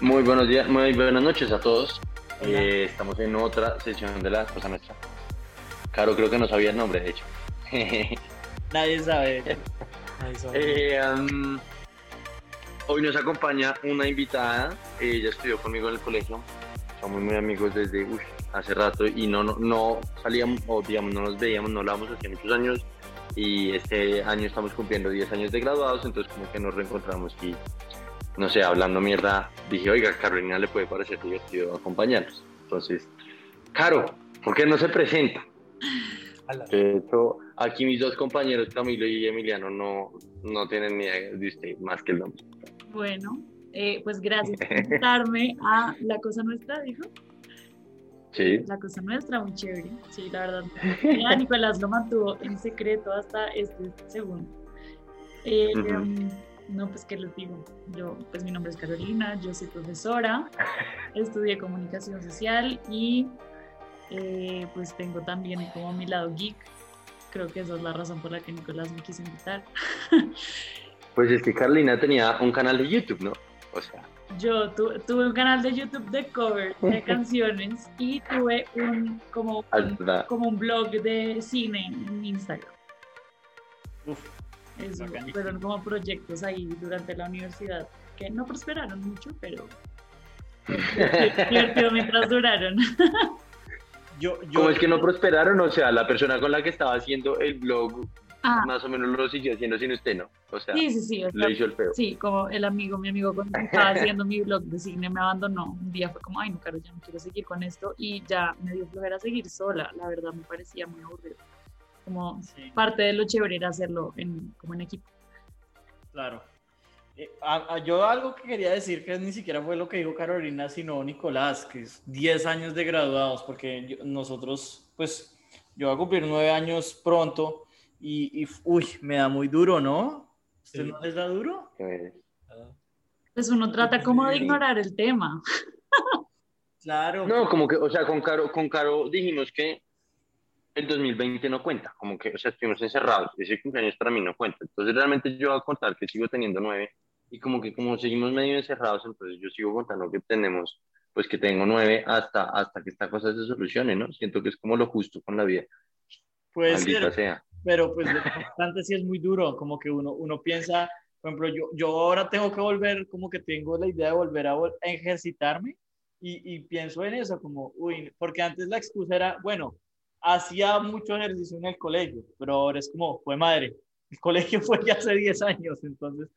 Muy buenos días, muy buenas noches a todos. Eh, estamos en otra sesión de la cosa nuestra. Caro, creo que no sabía el nombre, de hecho. Nadie sabe. Ahí son. Eh, um, hoy nos acompaña una invitada. Ella estudió conmigo en el colegio. Somos muy amigos desde uy, hace rato y no, no, no salíamos, o digamos, no nos veíamos, no hablábamos hace muchos años. Y este año estamos cumpliendo 10 años de graduados, entonces como que nos reencontramos y, no sé, hablando mierda, dije, oiga, Carolina le puede parecer divertido acompañarnos. Entonces, Caro, ¿por qué no se presenta? De hecho, aquí mis dos compañeros, Camilo y Emiliano, no, no tienen ni idea de usted más que el nombre. Bueno, eh, pues gracias por invitarme a La Cosa Nuestra, dijo. Sí. La Cosa Nuestra, muy chévere. Sí, la verdad. Ya Nicolás lo mantuvo en secreto hasta este segundo. Eh, no, pues, ¿qué les digo? Yo, pues, mi nombre es Carolina, yo soy profesora, estudié comunicación social y, eh, pues, tengo también como mi lado geek. Creo que esa es la razón por la que Nicolás me quiso invitar. Pues es que Carolina tenía un canal de YouTube, ¿no? O sea, Yo tu- tuve un canal de YouTube de cover de canciones y tuve un como, un- como un blog de cine en Instagram. Uf, Eso, fueron como proyectos ahí durante la universidad que no prosperaron mucho, pero divertido mientras duraron. yo, yo, ¿Cómo es que no prosperaron? O sea, la persona con la que estaba haciendo el blog Ah, más o menos lo siguió haciendo sin usted, ¿no? O sea, sí, sí, sí. o sea, le hizo el feo. Sí, como el amigo, mi amigo cuando estaba haciendo mi blog de cine me abandonó. Un día fue como, ay, no, Caro, ya no quiero seguir con esto y ya me dio flojera seguir sola. La verdad me parecía muy aburrido. Como Sí, parte de lo chévere era hacerlo en, como en equipo. claro. Eh, a- a- yo algo que quería decir que ni siquiera fue lo que dijo Carolina, sino Nicolás, que es 10 años de graduados, porque yo- nosotros, pues, yo voy a cumplir 9 años pronto y, y, uy, me da muy duro, ¿no? ¿Usted Sí. no les da duro? Pues uno trata como de ignorar el tema. Claro. No, como que, o sea, con Caro, con Caro dijimos que el 2020 no cuenta, como que, o sea, estuvimos encerrados, ese cumpleaños para mí no cuenta. Entonces, realmente yo voy a contar que sigo teniendo nueve y como que como seguimos medio encerrados, entonces yo sigo contando que tenemos, pues que tengo nueve hasta, hasta que esta cosa se solucione, ¿no? Siento que es como lo justo con la vida, ser, sea. pero pues lo sí es muy duro, como que uno, uno piensa, por ejemplo, yo, yo ahora tengo que volver, como que tengo la idea de volver a, vol- a ejercitarme y, y pienso en eso, como, uy, porque antes la excusa era, bueno, hacía mucho ejercicio en el colegio, pero ahora es como, fue madre, el colegio fue ya hace 10 años, entonces,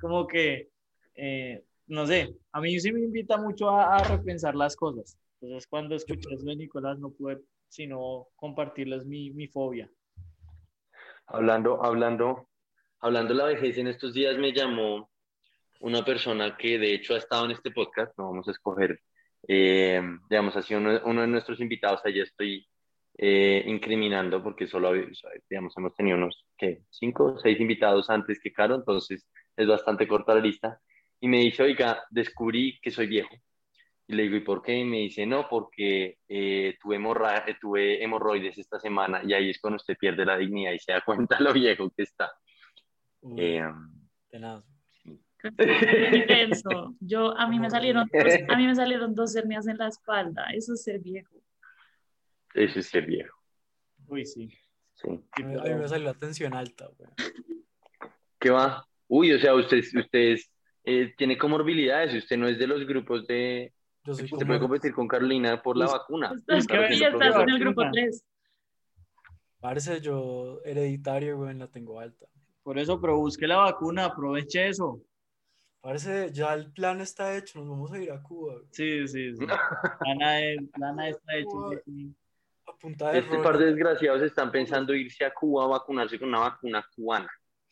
como que, eh, no sé, a mí sí me invita mucho a, a repensar las cosas. Entonces, cuando escuché eso de Nicolás, no pude sino compartirles mi, mi fobia. Hablando, hablando, hablando de la vejez, en estos días me llamó una persona que de hecho ha estado en este podcast, no vamos a escoger, eh, digamos así, uno, uno de nuestros invitados, allá estoy eh, incriminando porque solo, digamos, hemos tenido unos, ¿qué? Cinco o seis invitados antes que Caro, entonces es bastante corta la lista, y me dice, oiga, descubrí que soy viejo. Y le digo, ¿y por qué? Y me dice, no, porque eh, tuve, hemorra- tuve hemorroides esta semana y ahí es cuando usted pierde la dignidad y se da cuenta lo viejo que está. uy, Eh, tenaz. Intenso. Yo, a mí me salieron dos, a mí me salieron dos hernias en la espalda. Eso es ser viejo. Eso es ser viejo, Uy, sí. sí. A mí, a mí pero- me salió la tensión alta, güey. ¿Qué va? Uy, o sea, usted, usted es, eh, tiene comorbilidades, usted no es de los grupos de... Yo soy Usted puede competir con Carolina por la Pues- vacuna. Estás, Claro y que no, estás en el grupo 3. parece yo hereditario, güey, la tengo alta. Por eso, pero busque la vacuna, aproveche eso. Parece, ya el plan está hecho, nos vamos a ir a Cuba. güey. Sí, sí, sí. Lana, es- Lana está hecho. sí, sí. Punta de Este rollo. par de desgraciados están pensando irse a Cuba a vacunarse con una vacuna cubana.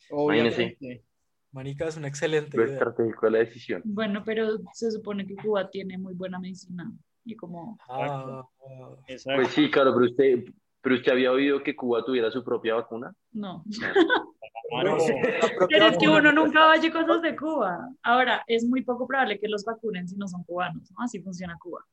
Obviamente. Manica, es una excelente Lo idea. estratégico de la decisión. Bueno, pero se supone que Cuba tiene muy buena medicina. Y como, Ah, ah, Exacto. Pues sí, claro, pero usted, pero usted había oído que Cuba tuviera su propia vacuna. no. Propia Pero es que uno nunca oye cosas de Cuba. Ahora, es muy poco probable que los vacunen si no son cubanos, ¿no? Así funciona Cuba.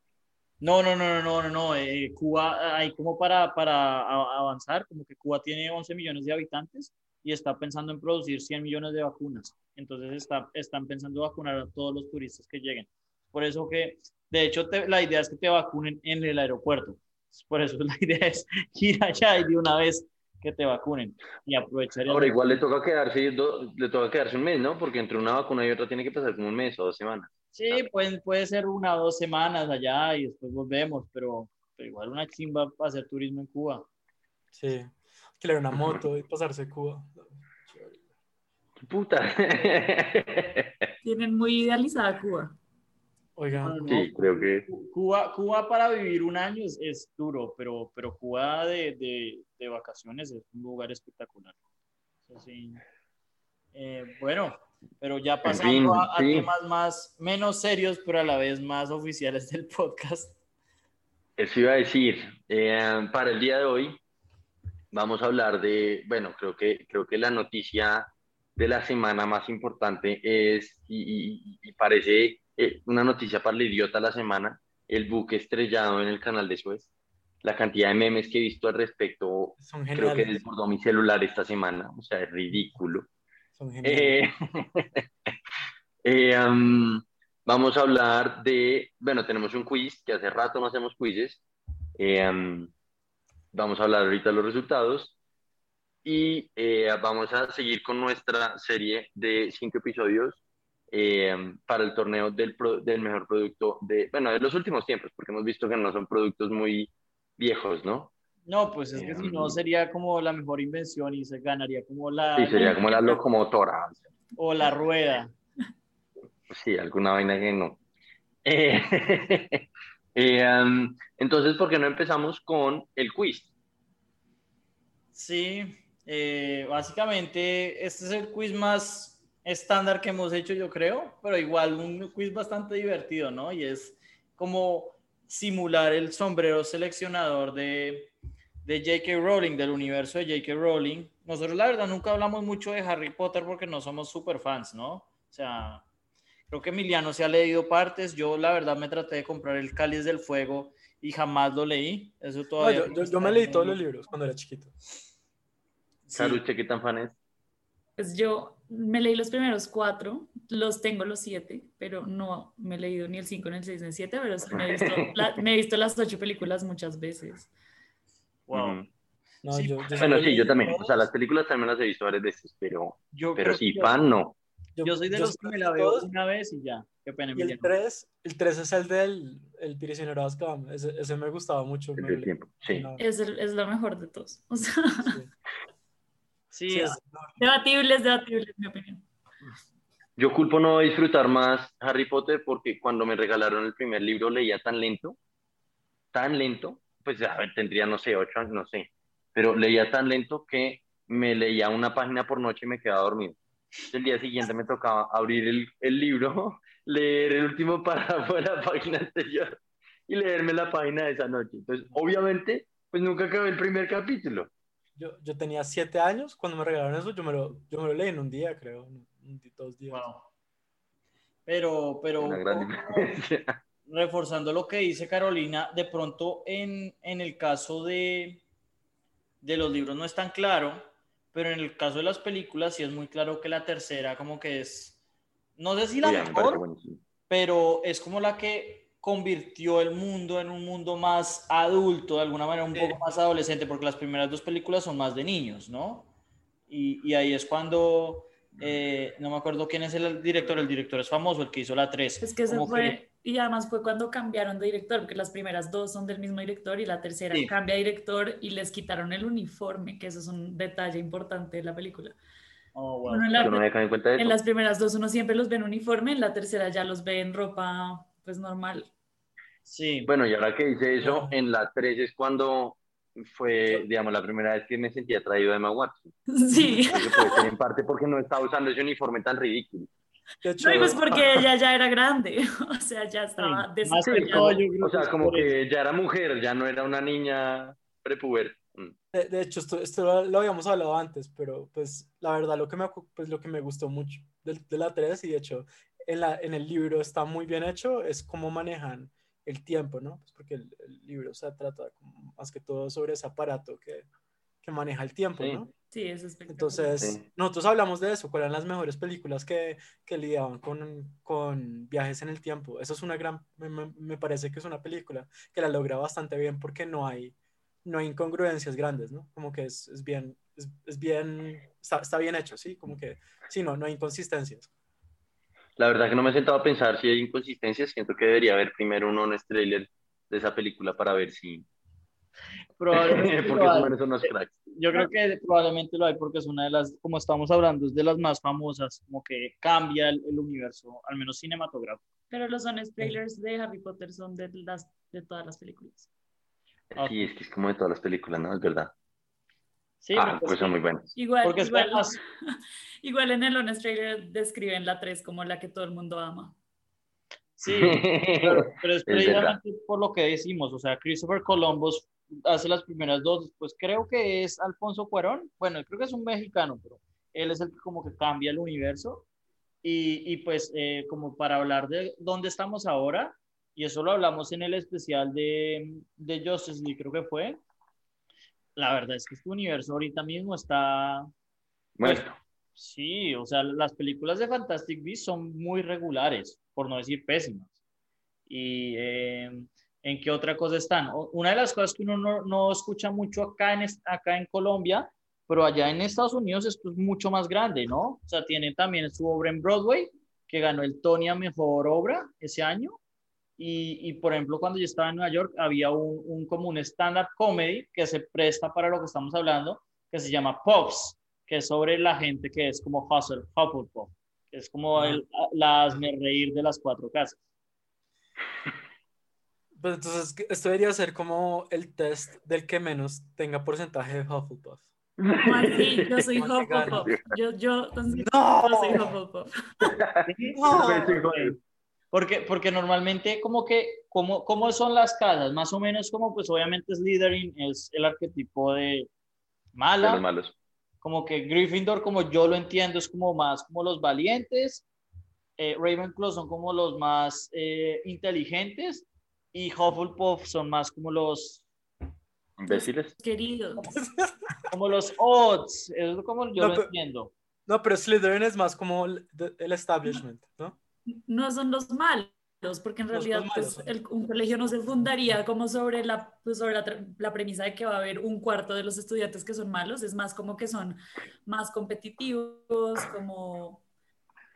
No, no, no, no, no, no, no. eh, Cuba, hay como para, para avanzar, como que Cuba tiene 11 millones de habitantes y está pensando en producir 100 millones de vacunas. Entonces está, están pensando vacunar a todos los turistas que lleguen. Por eso que, de hecho, te- la idea es que te vacunen en el aeropuerto. Por eso la idea es ir allá y de una vez que te vacunen y aprovechar. el- Ahora igual le toca quedarse, do- le toca quedarse un mes, ¿no? Porque entre una vacuna y otra tiene que pasar como un mes o dos semanas. Sí, pueden, puede ser una o dos semanas allá y después volvemos, pero, pero igual una chimba para hacer turismo en Cuba. Sí. Alquilar una moto y pasarse Cuba. Chévere. Puta. Tienen muy idealizada Cuba. Oigan, No, Sí, creo que. Cu- Cuba, Cuba para vivir un año es, es duro, pero, pero Cuba de, de, de vacaciones es un lugar espectacular. Eso sí. Eh, bueno, pero ya pasando fin, a, a sí. temas más, menos serios, pero a la vez más oficiales del podcast. Eso iba a decir, eh, para el día de hoy vamos a hablar de, bueno, creo que, creo que la noticia de la semana más importante es, y, y- y parece eh, una noticia para el idiota la semana, el buque estrellado en el canal de Suez. La cantidad de memes que he visto al respecto son creo que desbordó mi celular esta semana, o sea, es ridículo. Son. Eh, eh, am, vamos a hablar de, bueno, tenemos un quiz, que hace rato no hacemos quizzes. Eh, am, vamos a hablar ahorita de los resultados. Y eh, vamos a seguir con nuestra serie de cinco episodios eh, para el torneo del, pro- del mejor producto de, bueno, de los últimos tiempos, porque hemos visto que no son productos muy viejos, ¿no? No, pues es que si no sería como la mejor invención y se ganaría como la, Sí, sería como la locomotora. o la rueda. Sí, alguna vaina que no. Eh, eh, entonces, ¿por qué no empezamos con el quiz? Sí, eh, básicamente este es el quiz más estándar que hemos hecho, yo creo, pero igual un quiz bastante divertido, ¿no? Y es como simular el sombrero seleccionador de, de J.K. Rowling, del universo de J.K. Rowling. Nosotros la verdad nunca hablamos mucho de Harry Potter porque no somos super fans, ¿no? O sea, creo que Emiliano se ha leído partes, yo la verdad me traté de comprar el Cáliz del Fuego y jamás lo leí. Eso No, todavía yo, yo- yo me leí todos los libros cuando era chiquito. Sí. Caro, ¿usted qué tan fan es? Pues yo me leí los primeros cuatro, los tengo los siete, pero no me he leído ni el cinco, ni el seis, ni el siete, pero sí me he visto, la- me he visto las ocho películas muchas veces. Wow. No, Sí, yo, yo Bueno, sí, yo también. O sea, las películas también las he visto varias veces, pero, Yo pero creo sí, fan no. Yo soy de yo los que me la veo todos, una vez y ya. Qué pena, Y el Emiliano. 3, el 3 es el del el prisionero de Azkaban. Ese, ese me gustaba mucho. Es me lo- tiempo, sí. no, Es, el- es lo mejor de todos. O sea, sí, Sí, sí, es- debatible, es debatible, en mi opinión. Yo culpo no disfrutar más Harry Potter porque cuando me regalaron el primer libro leía tan lento, tan lento, pues a ver, tendría, no sé, ocho años, no sé, pero leía tan lento que me leía una página por noche y me quedaba dormido. El día siguiente me tocaba abrir el, el libro, leer el último párrafo de la página anterior y leerme la página de esa noche. Entonces, obviamente, pues nunca acabé el primer capítulo. yo, yo tenía 7 años cuando me regalaron eso. Yo me lo, yo me lo leí en un día, creo. en dos días. wow. Pero, pero Una un gran diferencia. Reforzando lo que dice Carolina, de pronto en, en el caso de, de los libros no es tan claro, pero en el caso de las películas sí es muy claro que la tercera como que es, no sé si la mejor, pero es como la que convirtió el mundo en un mundo más adulto, de alguna manera un Sí. poco más adolescente, porque las primeras dos películas son más de niños, ¿no? Y, y ahí es cuando, eh, no me acuerdo quién es el director, el director es famoso, el que hizo la 3. Es que se fue, y además fue cuando cambiaron de director, porque las primeras dos son del mismo director y la tercera Sí. cambia de director y les quitaron el uniforme, que eso es un detalle importante de la película. Oh, wow. Bueno, en, la- no me en cuenta de en las primeras dos uno siempre los ve en uniforme, en la tercera ya los ve en ropa pues normal. Sí, Bueno, y ahora que dice eso, en la 3 es cuando fue, digamos, la primera vez que me sentía atraído a Emma Watson. Sí. Puede ser en parte porque no estaba usando ese uniforme tan ridículo. De hecho, No, y pues porque ella ya era grande, o sea, ya estaba Sí, más que desarrollada. O sea, como que ya era mujer, ya no era una niña prepuber. Mm. de, de hecho esto, esto lo, lo habíamos hablado antes, pero pues la verdad lo que me, pues, lo que me gustó mucho de, de la 3 y de hecho en, la, en el libro está muy bien hecho, es cómo manejan el tiempo, ¿no? Pues porque el, el libro se trata como más que todo sobre ese aparato que, que maneja el tiempo, Sí. ¿no? Sí, es espectacular. Entonces, Sí. nosotros hablamos de eso, cuáles eran las mejores películas que, que lidiaban con, con viajes en el tiempo. Eso es una gran, me, parece que es una película que la logra bastante bien porque no hay, no hay incongruencias grandes, ¿no? Como que es, es bien, es, es bien, está, está bien hecho, ¿sí? Como que, sí, no, no hay inconsistencias. La verdad que no me he sentado a pensar si hay inconsistencias. Siento que debería haber primero un honest trailer de esa película para ver si. Probablemente Porque manes son unos cracks. Yo creo que probablemente lo hay porque es una de las, como estamos hablando, es de las más famosas, como que cambia el, el universo, al menos cinematográfico. Pero los honest trailers de Harry Potter son de, las, de todas las películas. Ah. Sí, es que es como de todas las películas, ¿no? Es verdad. Sí, ah, porque pues son muy buenos. Igual, igual, más- igual en el honest trailer describen la 3 como la que todo el mundo ama. Sí, pero, pero es Es precisamente por lo que decimos, o sea, Christopher Columbus hace las primeras dos, después creo que es Alfonso Cuarón, bueno, creo que es un mexicano, pero él es el que como que cambia el universo. Y, y pues eh, como para hablar de dónde estamos ahora, y eso lo hablamos en el especial de, de Justice League, creo que fue, la verdad es que este universo ahorita mismo está, Bueno, Sí, o sea, las películas de Fantastic Beasts son muy regulares, por no decir pésimas. ¿Y eh, en qué otra cosa están? Una de las cosas que uno no, no escucha mucho acá en, es- acá en Colombia, pero allá en Estados Unidos esto es mucho más grande, ¿no? O sea, tienen también su obra en Broadway, que ganó el Tony a Mejor Obra ese año. Y, y, por ejemplo, cuando yo estaba en Nueva York, había un, un como un stand-up comedy que se presta para lo que estamos hablando, que se llama Pops, que es sobre la gente que es como Hustle, Hufflepuff, que es como el, la hazme reír de las cuatro casas. Pues entonces, esto debería ser como el test del que menos tenga porcentaje de Hufflepuff. Yo soy. Hufflepuff. Yo, yo, considero ¡No! yo soy Hufflepuff. No. Porque, porque normalmente como que, como, ¿cómo son las casas? Más o menos como, pues obviamente Slytherin es el arquetipo de de mala, los malos. como que Gryffindor, como yo lo entiendo, es como más como los valientes, eh, Ravenclaw son como los más eh, inteligentes y Hufflepuff son más como los, Imbéciles. Queridos. como los odds, eso es como yo No, lo pero- entiendo. No, pero Slytherin es más como el, establishment, ¿no? No son los malos, porque en realidad pues, el- un colegio no se fundaría como sobre, la, pues, sobre la, la premisa de que va a haber un cuarto de los estudiantes que son malos, es más como que son más competitivos, como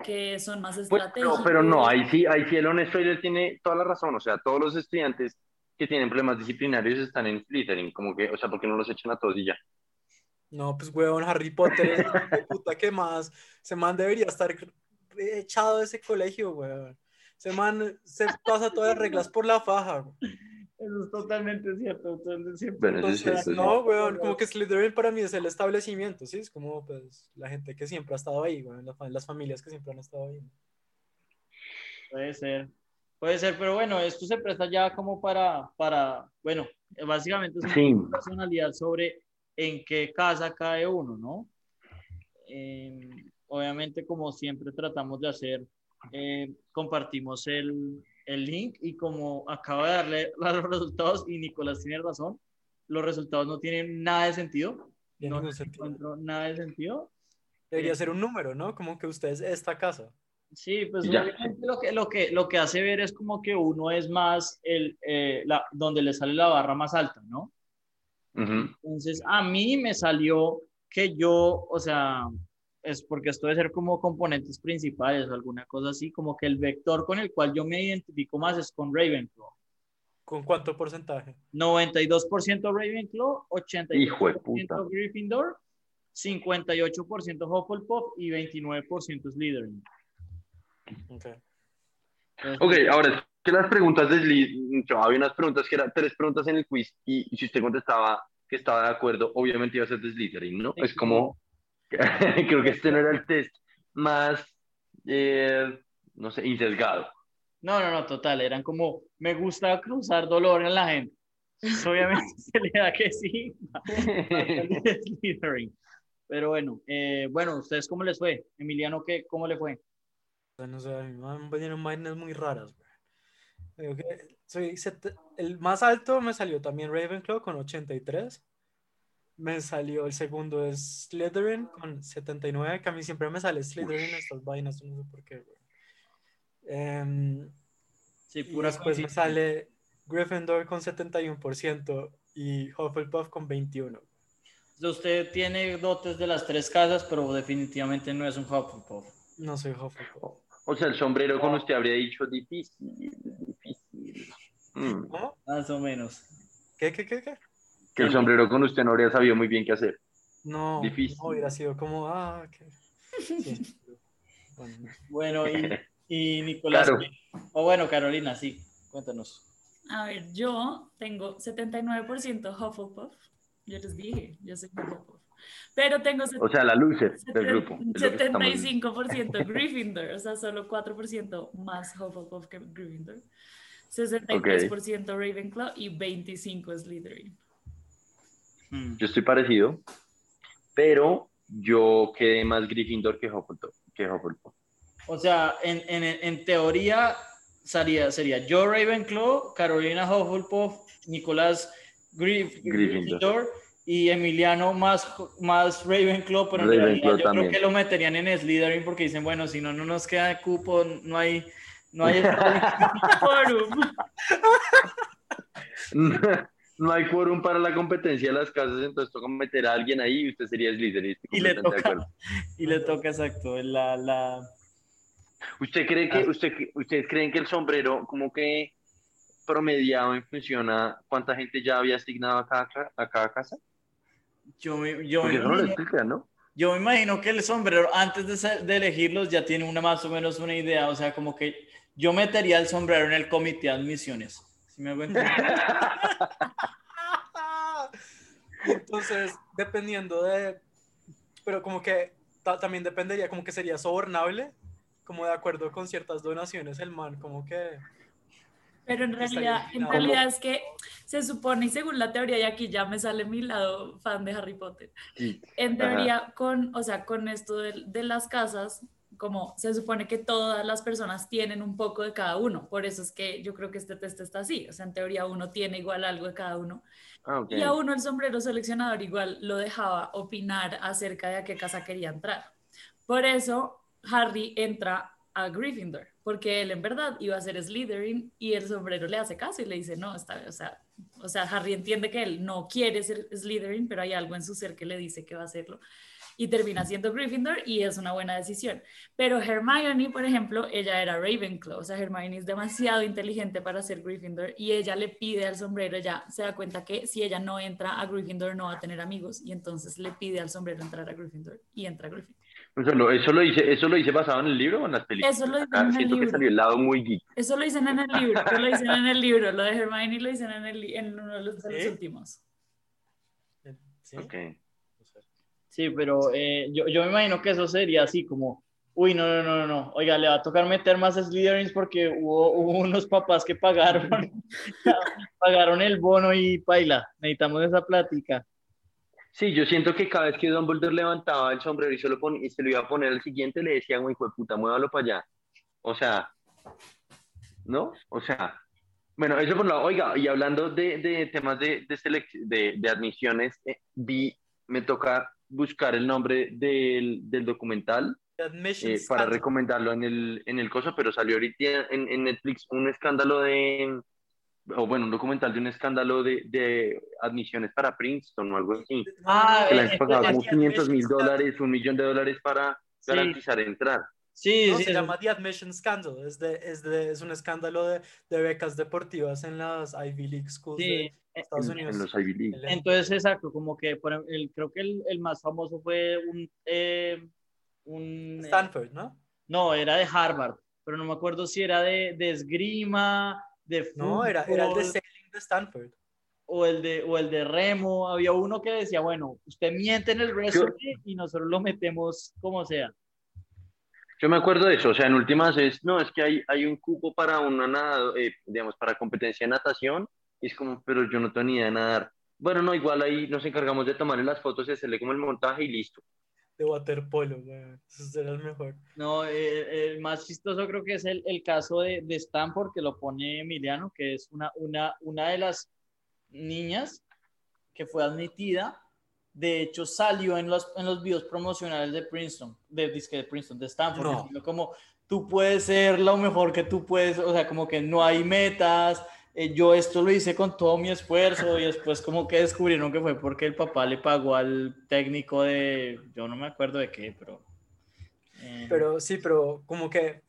que son más Pues, estratégicos. no, pero no, ahí sí, ahí sí el honest trailer tiene toda la razón. O sea, todos los estudiantes que tienen problemas disciplinarios están en Slytherin. Como que, o sea, ¿por qué no los echan a todos y ya? No, pues huevón, Harry Potter es el puta que más. Ese man debería estar echado de ese colegio, weón. Ese man se pasa todas las reglas por la faja. güey. Eso es totalmente cierto. Entonces, siempre- Bueno, eso es no, weón, como que Slytherin para mí es el establecimiento, ¿sí? Es como, pues, la gente que siempre ha estado ahí, weón, las, fa- las familias que siempre han estado ahí. Puede ser, puede ser, pero bueno, esto se presta ya como para, para bueno, básicamente es una Sí. personalidad sobre en qué casa cae uno, ¿no? Eh, obviamente, como siempre tratamos de hacer, eh, compartimos el, el link y como acaba de darle los resultados y Nicolás tiene razón, los resultados no tienen nada de sentido, En no sentido. encuentro nada de sentido. Debería ser un número, ¿no? Como que usted es esta casa. Sí, pues ya. obviamente lo que, lo, que, lo que hace ver es como que uno es más el, eh, la, donde le sale la barra más alta, ¿no? Ujú. Entonces, a mí me salió que yo, o sea, es porque esto debe ser como componentes principales o alguna cosa así, como que el vector con el cual yo me identifico más es con Ravenclaw. ¿Con cuánto porcentaje? 92% Ravenclaw, 82% Hijo de puta. Gryffindor, 58% Hufflepuff y 29% Slytherin. Ok. Entonces, Ok, ahora es que las preguntas de Sly, yo, había unas preguntas que eran tres preguntas en el quiz y, y si usted contestaba que estaba de acuerdo, obviamente iba a ser de Slytherin, ¿no? Sí. Es como, creo que este no era el test más, eh, no sé, insesgado. No, no, no, total, eran como, me gusta cruzar dolor en la gente. Obviamente se le da que sí. Pero bueno, eh, bueno, ¿ustedes cómo les fue? Emiliano, ¿qué, ¿cómo le fue? O sea, me vinieron vainas muy raras, güey. Digo que soy el más alto me salió también Ravenclaw con 83. Me salió el segundo es Slytherin con 79, que a mí siempre me sale Slytherin en estas vainas, no sé por qué. güey. Em, Sí, y pura después me sale Gryffindor con 71% y Hufflepuff con 21. Usted tiene dotes de las tres casas, pero definitivamente no es un Hufflepuff. No soy Hufflepuff. O sea, el sombrero con usted habría dicho difícil, difícil. Mm. ¿Cómo? Más o menos. ¿Qué, qué, qué, qué? Que el sombrero con usted no habría sabido muy bien qué hacer. No, Difícil. no hubiera sido como, ah, qué. Sí. Bueno, no. Bueno, y, y Nicolás. Claro. O bueno, Carolina, sí, cuéntanos. A ver, yo tengo 79% Hufflepuff. Yo les dije, yo soy Hufflepuff. Pero tengo O sea, la loser del grupo. es lo que estamos- 75% Gryffindor, o sea, solo 4% más Hufflepuff que Gryffindor. 63% Ravenclaw y 25% Slytherin. Mm. Yo estoy parecido, pero yo quedé más Gryffindor que Hufflepuff. Que Hufflepuff. O sea, en, en, en teoría sería, sería yo Ravenclaw, Carolina Hufflepuff, Nicolás Grif- Gryffindor. Gryffindor y Emiliano más, más Ravenclaw, pero en Ravenclaw realidad yo también. creo que lo meterían en Slytherin porque dicen, bueno, si no, no nos queda cupo, no hay... No hay. no hay quórum para la competencia de las casas, entonces toca meter a alguien ahí y usted sería Slytherin. estoy y le toca, y le toca exacto, la, la, ¿Usted cree Ah. que, usted, ustedes creen que el sombrero como que promediado en función a cuánta gente ya había asignado a cada, ca- a cada casa? yo, me, yo, me no imagino, explica, ¿no? yo me imagino que el sombrero antes de, ser- de elegirlos ya tiene una más o menos una idea, o sea, como que yo metería el sombrero en el comité de admisiones. ¿Sí me hago entender? Entonces, dependiendo de, pero como que ta- también dependería, como que sería sobornable, como de acuerdo con ciertas donaciones, el man, como que... Pero en realidad, en realidad es que se supone, y según la teoría, y aquí ya me sale mi lado fan de Harry Potter, Sí. en Ajá. teoría, con, o sea, con esto de, de las casas, como se supone que todas las personas tienen un poco de cada uno, por eso es que yo creo que este test está así, o sea, en teoría uno tiene igual algo de cada uno, Ah, y a uno el sombrero seleccionador igual lo dejaba opinar acerca de a qué casa quería entrar. Por eso Harry entra a Gryffindor, porque él en verdad iba a ser Slytherin y el sombrero le hace caso y le dice, no, está, o sea, o sea, Harry entiende que él no quiere ser Slytherin, pero hay algo en su ser que le dice que va a hacerlo. Y termina siendo Gryffindor y es una buena decisión. Pero Hermione, por ejemplo, ella era Ravenclaw. O sea, Hermione es demasiado inteligente para ser Gryffindor y ella le pide al sombrero, ella se da cuenta que si ella no entra a Gryffindor no va a tener amigos y entonces le pide al sombrero entrar a Gryffindor y entra a Gryffindor. Eso lo, eso, lo hice, ¿Eso lo hice basado en el libro o en las películas? Eso lo dice Acá en el siento que libro. salió el lado muy geek. Eso lo dicen en el libro, eso lo dicen en el libro, lo de Hermione lo dicen en, el, en uno de los, ¿Sí? últimos. ¿Sí? Ok. Sí, pero eh, yo, yo me imagino que eso sería así como, uy, no, no, no, no, oiga, le va a tocar meter más Slytherins porque hubo, hubo unos papás que pagaron, pagaron el bono y paila, necesitamos esa plática. Sí, yo siento que cada vez que Dumbledore levantaba el sombrero y se lo, pon- y se lo iba a poner al siguiente, le decía, hijo de puta, muévalo para allá. O sea, ¿no? O sea, bueno, eso por un lado. Oiga, y hablando de, de temas de, de, de admisiones, eh, vi, me toca buscar el nombre del, del documental eh, para recomendarlo en el, en el coso, pero salió ahorita en, en Netflix un escándalo de, o bueno, un documental de un escándalo de, de admisiones para Princeton o algo así. Ah, Que le eh, han pagado como eh, 500 mil dólares, un millón de dólares para Sí. garantizar entrar. Sí, No, sí, se llama The Admission Scandal. Es, de, es, de, es un escándalo de, de becas deportivas en las Ivy League Schools sí. Estados En, Unidos. en los Ivy League. Entonces, exacto, como que por el, creo que el, el más famoso fue un, eh, un... Stanford, ¿no? No, era de Harvard, pero no me acuerdo si era de, de esgrima, de fútbol, No, era, era el de sailing de Stanford. o, el de, o el de remo. Había uno que decía, bueno, usted miente en el resumen y nosotros lo metemos como sea. Yo me acuerdo de eso, o sea, en últimas es, no, es que hay, hay un cupo para una nada, eh, digamos, para competencia de natación, y es como, pero yo no tengo ni idea de nadar. Bueno, no, igual ahí nos encargamos de tomarle las fotos y hacerle como el montaje y listo. De waterpolo, weón. Ese era el mejor. No, eh, el más chistoso creo que es el, el caso de, de Stanford, que lo pone Emiliano, que es una, una, una de las niñas que fue admitida de hecho salió en los, en los videos promocionales de Princeton, de, disque de Princeton, de Stanford, No. diciendo como tú puedes ser lo mejor que tú puedes, o sea, como que no hay metas, eh, yo esto lo hice con todo mi esfuerzo y después como que descubrieron que fue porque el papá le pagó al técnico de, yo no me acuerdo de qué, pero... eh, Pero sí, pero como que,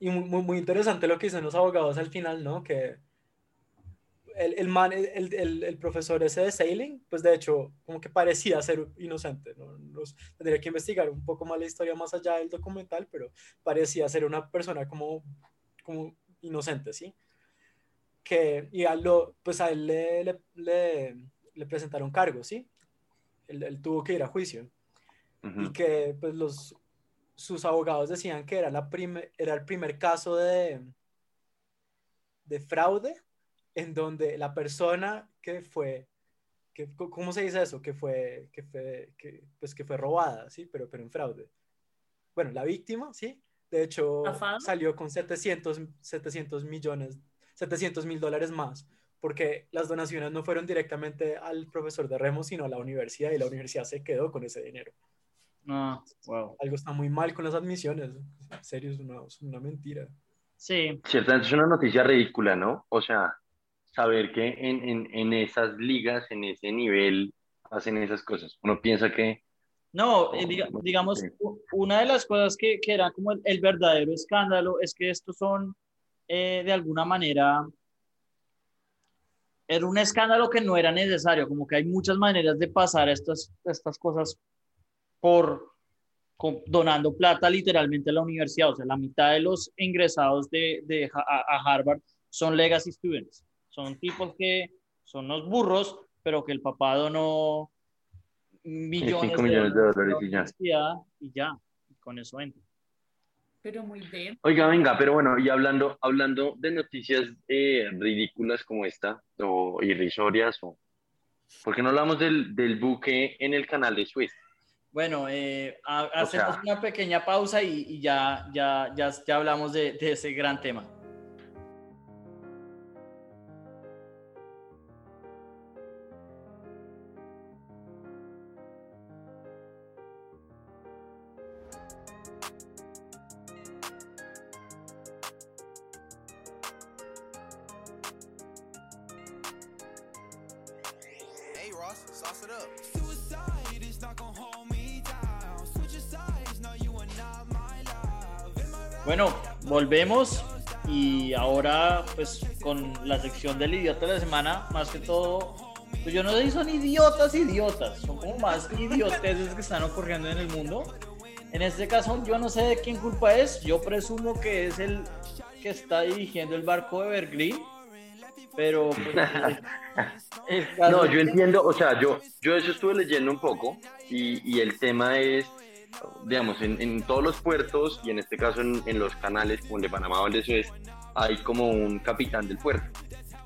y muy, muy- interesante lo que dicen los abogados al final, ¿no? Que el, el man, el- el- el profesor ese de Sailing, pues de hecho, como que parecía ser inocente, ¿no? Nos- tendría que investigar un poco más la historia más allá del documental, pero parecía ser una persona como, como inocente, ¿sí? Que, y a lo, pues a él le, le, le- le presentaron cargos, ¿sí? Él, él tuvo que ir a juicio y que pues los sus abogados decían que era la prime- era el primer caso de de fraude en donde la persona que fue que, ¿cómo se dice eso? que fue que fue que, pues que fue robada, sí, pero pero en fraude. Bueno, la víctima, sí, de hecho salió con 700 700 millones 700 mil dólares más porque las donaciones no fueron directamente al profesor de remo, sino a la universidad y la universidad se quedó con ese dinero no, wow. algo está muy mal con las admisiones. En serio, es una, es una mentira. Sí, Ciertamente es una noticia ridícula, ¿no? O sea, saber que en, en, en esas ligas, en ese nivel, hacen esas cosas. Uno piensa que No, eh, diga- digamos, una de las cosas que, que era como el, el verdadero escándalo es que estos son, eh, de alguna manera, era un escándalo que no era necesario, como que hay muchas maneras de pasar estas, estas cosas por con- donando plata literalmente a la universidad. O sea, la mitad de los ingresados de, de a, a Harvard son legacy students. Son tipos que son unos burros, pero que el papá donó millones, cinco millones de a la dólares y ya. y ya, y con eso entra. Pero muy bien. Oiga, venga, pero bueno, y hablando, hablando de noticias eh, ridículas como esta, o irrisorias, o ¿por qué no hablamos del, del buque en el canal de Suez? Bueno, eh, ha- hacemos sea- una pequeña pausa y, y ya, ya, ya, ya hablamos de, de ese gran tema. Volvemos y ahora pues con la sección del idiota de la semana, más que todo, pues yo no sé si son idiotas, idiotas, son como más idioteces que están ocurriendo en el mundo. En este caso yo no sé de quién culpa es, yo presumo que es el que está dirigiendo el barco de Evergreen, pero pues, el No, yo entiendo, o sea, yo, yo eso estuve leyendo un poco y, y el tema es, digamos, en, en todos los puertos y en este caso en, en los canales como el de Panamá o el de Suez, hay como un capitán del puerto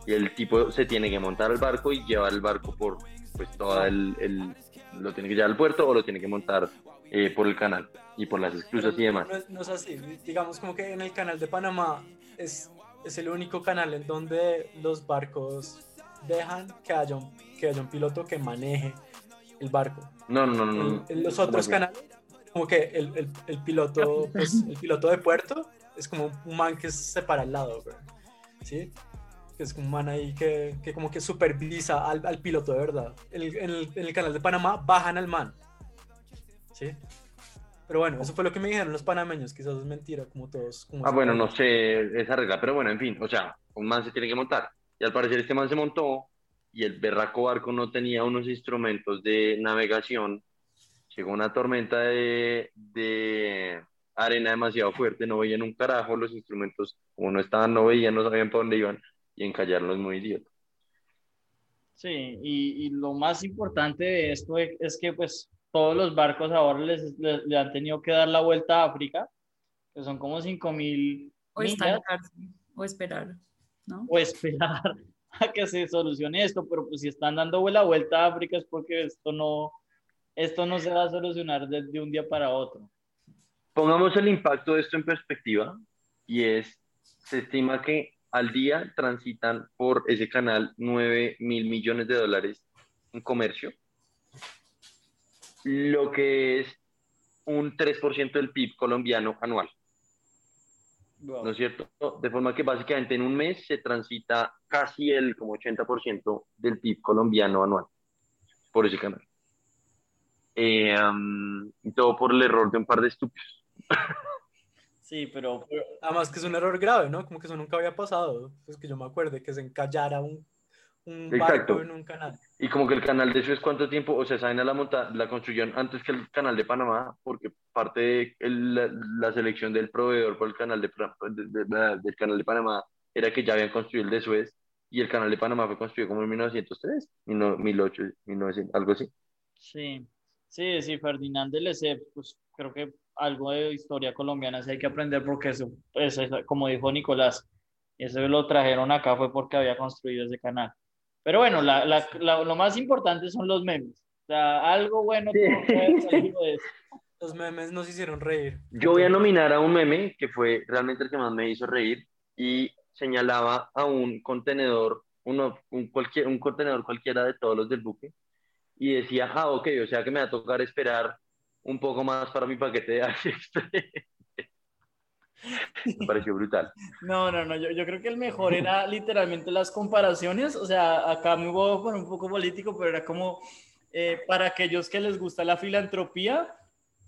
y el tipo se tiene que montar al barco y llevar el barco por, pues, todo el, el- lo tiene que llevar al puerto o lo tiene que montar eh, por el canal y por las esclusas y demás. No, es- no es así. Digamos como que en el canal de Panamá es, es el único canal en donde los barcos dejan que haya un, que haya un piloto que maneje el barco. No, no, no, no. En, en los otros canales, como que el, el, el piloto, pues, el piloto de puerto es como un man que se para al lado, güey. ¿sí? Que es un man ahí que, que como que supervisa al, al piloto de verdad. En el, en el- en el canal de Panamá bajan al man, ¿sí? Pero bueno, eso fue lo que me dijeron los panameños, quizás es mentira, como todos. como Ah, bueno, no sé esa regla, pero bueno, en fin, o sea, un man se tiene que montar. Y al parecer este man se montó y el berraco barco no tenía unos instrumentos de navegación. Llegó una tormenta de, de arena demasiado fuerte, no veían un carajo, los instrumentos, como no estaban, no veían, no sabían para dónde iban y encallarlos muy idiota. Sí, y, y lo más importante de esto es, es que pues todos los barcos ahora les, les- le han tenido que dar la vuelta a África, que son como 5 mil O millas, estancarse, o esperar, ¿no? o esperar a que se solucione esto, pero pues si están dando la vuelta a África es porque esto no, esto no se va a solucionar de, de un día para otro. Pongamos el impacto de esto en perspectiva y es, se estima que al día transitan por ese canal 9 mil millones de dólares en comercio. lo que es un 3% del PIB colombiano anual, Wow. ¿no es cierto? De forma que básicamente en un mes se transita casi el como 80% del PIB colombiano anual por ese canal. Eh, um, y todo por el error de un par de estúpidos. Sí, pero, pero- Además que es un error grave, ¿no? Como que eso nunca había pasado. Es que yo me acuerde que se encallara un, un barco en un canal. Y como que el canal de Suez, ¿cuánto tiempo? O sea, saben a la monta la construyeron antes que el canal de Panamá, porque parte de el- la, la selección del proveedor por el canal de- de- de- del canal de Panamá era que ya habían construido el de Suez y el canal de Panamá fue construido como en 1903, 1800, 1900, algo así. sí, sí, sí, Ferdinand de Lesseps, pues creo que algo de historia colombiana sí hay que aprender porque eso, pues, eso, como dijo Nicolás, eso lo trajeron acá fue porque había construido ese canal. Pero bueno, la, la- la- lo más importante son los memes. O sea, algo bueno Sí. de eso. Los memes nos hicieron reír. Yo voy a nominar a un meme que fue realmente el que más me hizo reír y señalaba a un contenedor, uno, un, cualquier, un contenedor cualquiera de todos los del buque y decía, ah, ok, o sea que me va a tocar esperar un poco más para mi paquete de AliExpress. me pareció brutal. No, no, no, yo, yo creo que el mejor era literalmente las comparaciones, o sea, acá me a poner un poco político, pero era como eh, para aquellos que les gusta la filantropía,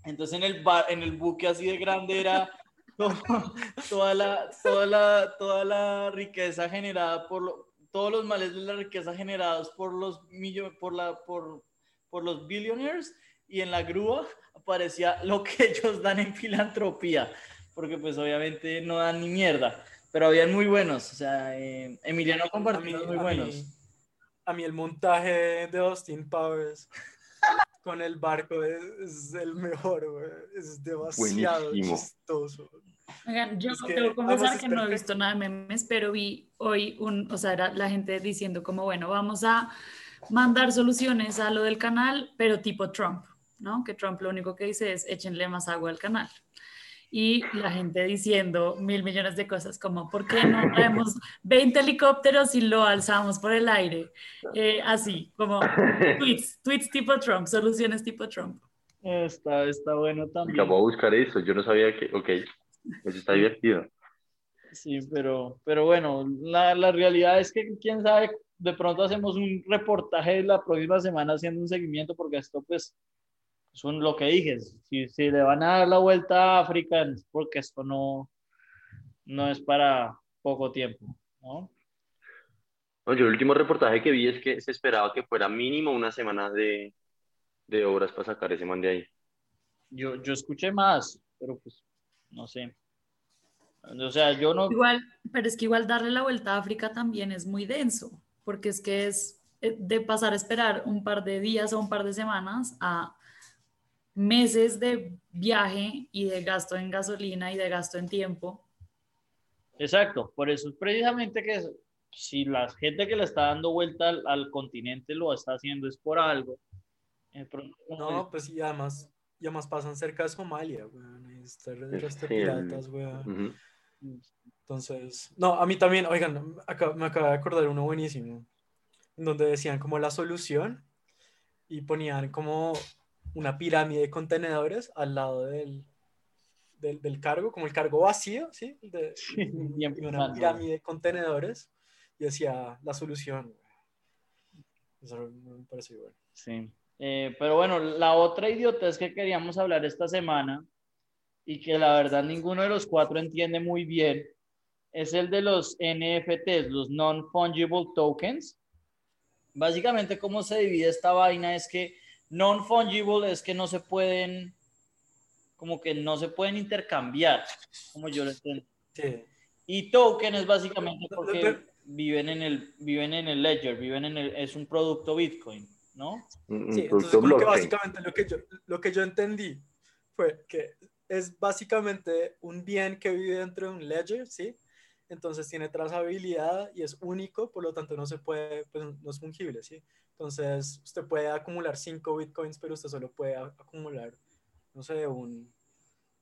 entonces en el, bar, en el buque así de grande era toda, la, toda, la, toda la riqueza generada por lo- todos los males de la riqueza generados por los, millo- por, la, por, por los billionaires y en la grúa aparecía lo que ellos dan en filantropía porque pues obviamente no dan ni mierda, pero habían muy buenos, o sea, eh, Emiliano compartió muy a buenos. mí- a mí el montaje de Austin Powers con el barco es, es el mejor. Es demasiado Buenísimo. chistoso. Oigan, yo Es que debo confesar ambos que no he visto nada de memes, pero vi hoy un, o sea, era la gente diciendo como, bueno, vamos a mandar soluciones a lo del canal, pero tipo Trump, ¿no? Que Trump lo único que dice es échenle más agua al canal. Y la gente diciendo mil millones de cosas, como, ¿por qué no traemos 20 helicópteros y lo alzamos por el aire? Eh, así, como tweets, tweets tipo Trump, soluciones tipo Trump. Está, está bueno también. Acabo de buscar eso, yo no sabía que, ok, eso está divertido. Sí, pero, pero bueno, la, la realidad es que quién sabe, de pronto hacemos un reportaje la próxima semana haciendo un seguimiento, porque esto pues son lo que dije, si, si le van a dar la vuelta a África, es porque esto no, no es para poco tiempo, ¿no? No, yo el último reportaje que vi es que se esperaba que fuera mínimo una semana de, de obras para sacar ese man de ahí. Yo, yo escuché más, pero pues no sé. O sea, yo no, Igual, pero es que igual darle la vuelta a África también es muy denso, porque es que es eh, de pasar a esperar un par de días o un par de semanas a meses de viaje y de gasto en gasolina y de gasto en tiempo. Exacto, por eso es precisamente que si la gente que le está dando vuelta al, al continente lo está haciendo es por algo. Eh, No, pues y además, y además pasan cerca de Somalia, weón. Y resto de piratas, weón. Ujú. dice, Entonces, no, a mí también, oigan, acá- me acaba de acordar uno buenísimo, en donde decían como la solución y ponían como una pirámide de contenedores al lado del, del, del cargo, como el cargo vacío, ¿sí? De, Sí, bien una pirámide de contenedores y decía la solución. Eso me pareció bueno. Sí. Eh, pero bueno, la otra idiotez que queríamos hablar esta semana y que la verdad ninguno de los cuatro entiende muy bien es el de los NFTs, los Non-Fungible Tokens. Básicamente, cómo se divide esta vaina es que non-fungible es que no se pueden, como que no se pueden intercambiar, como yo lo entiendo. Sí. Y token es básicamente porque viven en el, viven en el ledger, viven en el, es un producto Bitcoin, ¿no? Un, un Sí, entonces como que básicamente lo que, yo, lo que yo entendí fue que es básicamente un bien que vive dentro de un ledger, ¿sí? Entonces tiene trazabilidad y es único, por lo tanto no se puede, pues no es fungible, ¿sí? Entonces usted puede acumular 5 bitcoins, pero usted solo puede acumular, no sé, un,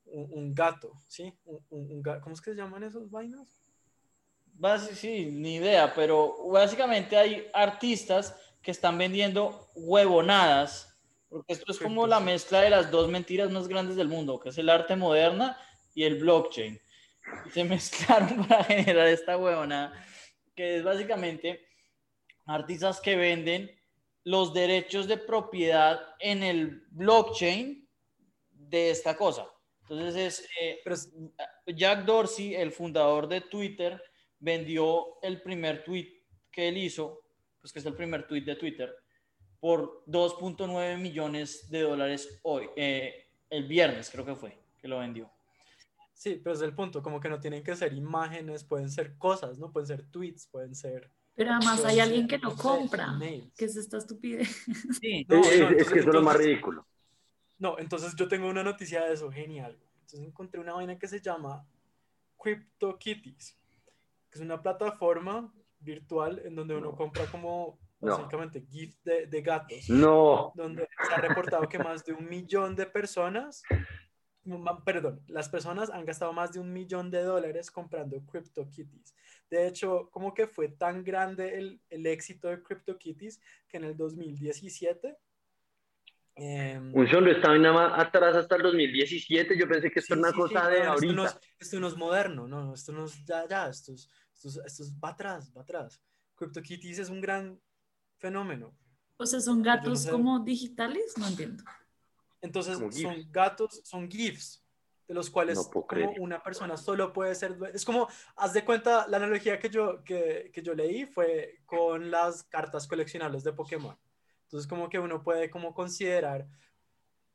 un, un gato, ¿sí? Un, un- un ga- ¿Cómo es que se llaman esos vainas? Sí, ni idea, pero básicamente hay artistas que están vendiendo huevonadas, Porque esto es como la mezcla de las dos mentiras más grandes del mundo, que es el arte moderna y el blockchain. Se mezclaron para generar esta huevona, que es básicamente artistas que venden los derechos de propiedad en el blockchain de esta cosa. Entonces es, eh, Jack Dorsey, el fundador de Twitter, vendió el primer tweet que él hizo, pues que es el primer tweet de Twitter, por 2.9 millones de dólares hoy, eh, el viernes creo que fue, que lo vendió. Sí, pero es el punto, como que no tienen que ser imágenes, pueden ser cosas, ¿no? Pueden ser tweets, pueden ser... Pero además hay alguien que no compra. ¿Qué es esta estupidez? Sí, No, es, es- no, es entonces- que eso es lo más ridículo. No, entonces yo tengo una noticia de eso, genial. Entonces encontré una vaina que se llama CryptoKitties, que es una plataforma virtual en donde uno No. compra como No. básicamente GIF de, de gatos, No, donde se ha reportado que más de un millón de personas, no, perdón, las personas han gastado más de un millón de dólares comprando CryptoKitties. De hecho, como que fue tan grande el, el éxito de CryptoKitties que en el 2017... em, un solo estaba nada más atrás hasta el 2017. Yo pensé que esto Sí, era una sí, cosa sí, de no, ahorita. Esto no, es, esto no es moderno, no, esto no es ya, ya, esto es, esto es, esto es- va atrás, va atrás. CryptoKitties es un gran fenómeno. O sea, ¿son no gatos sé. como digitales? No entiendo. Entonces, Como son GIFs. gatos, son GIFs, de los cuales No como una persona solo puede ser. Es como, haz de cuenta, la analogía que yo, que, que yo leí fue con las cartas coleccionables de Pokémon. Entonces, como que uno puede como considerar,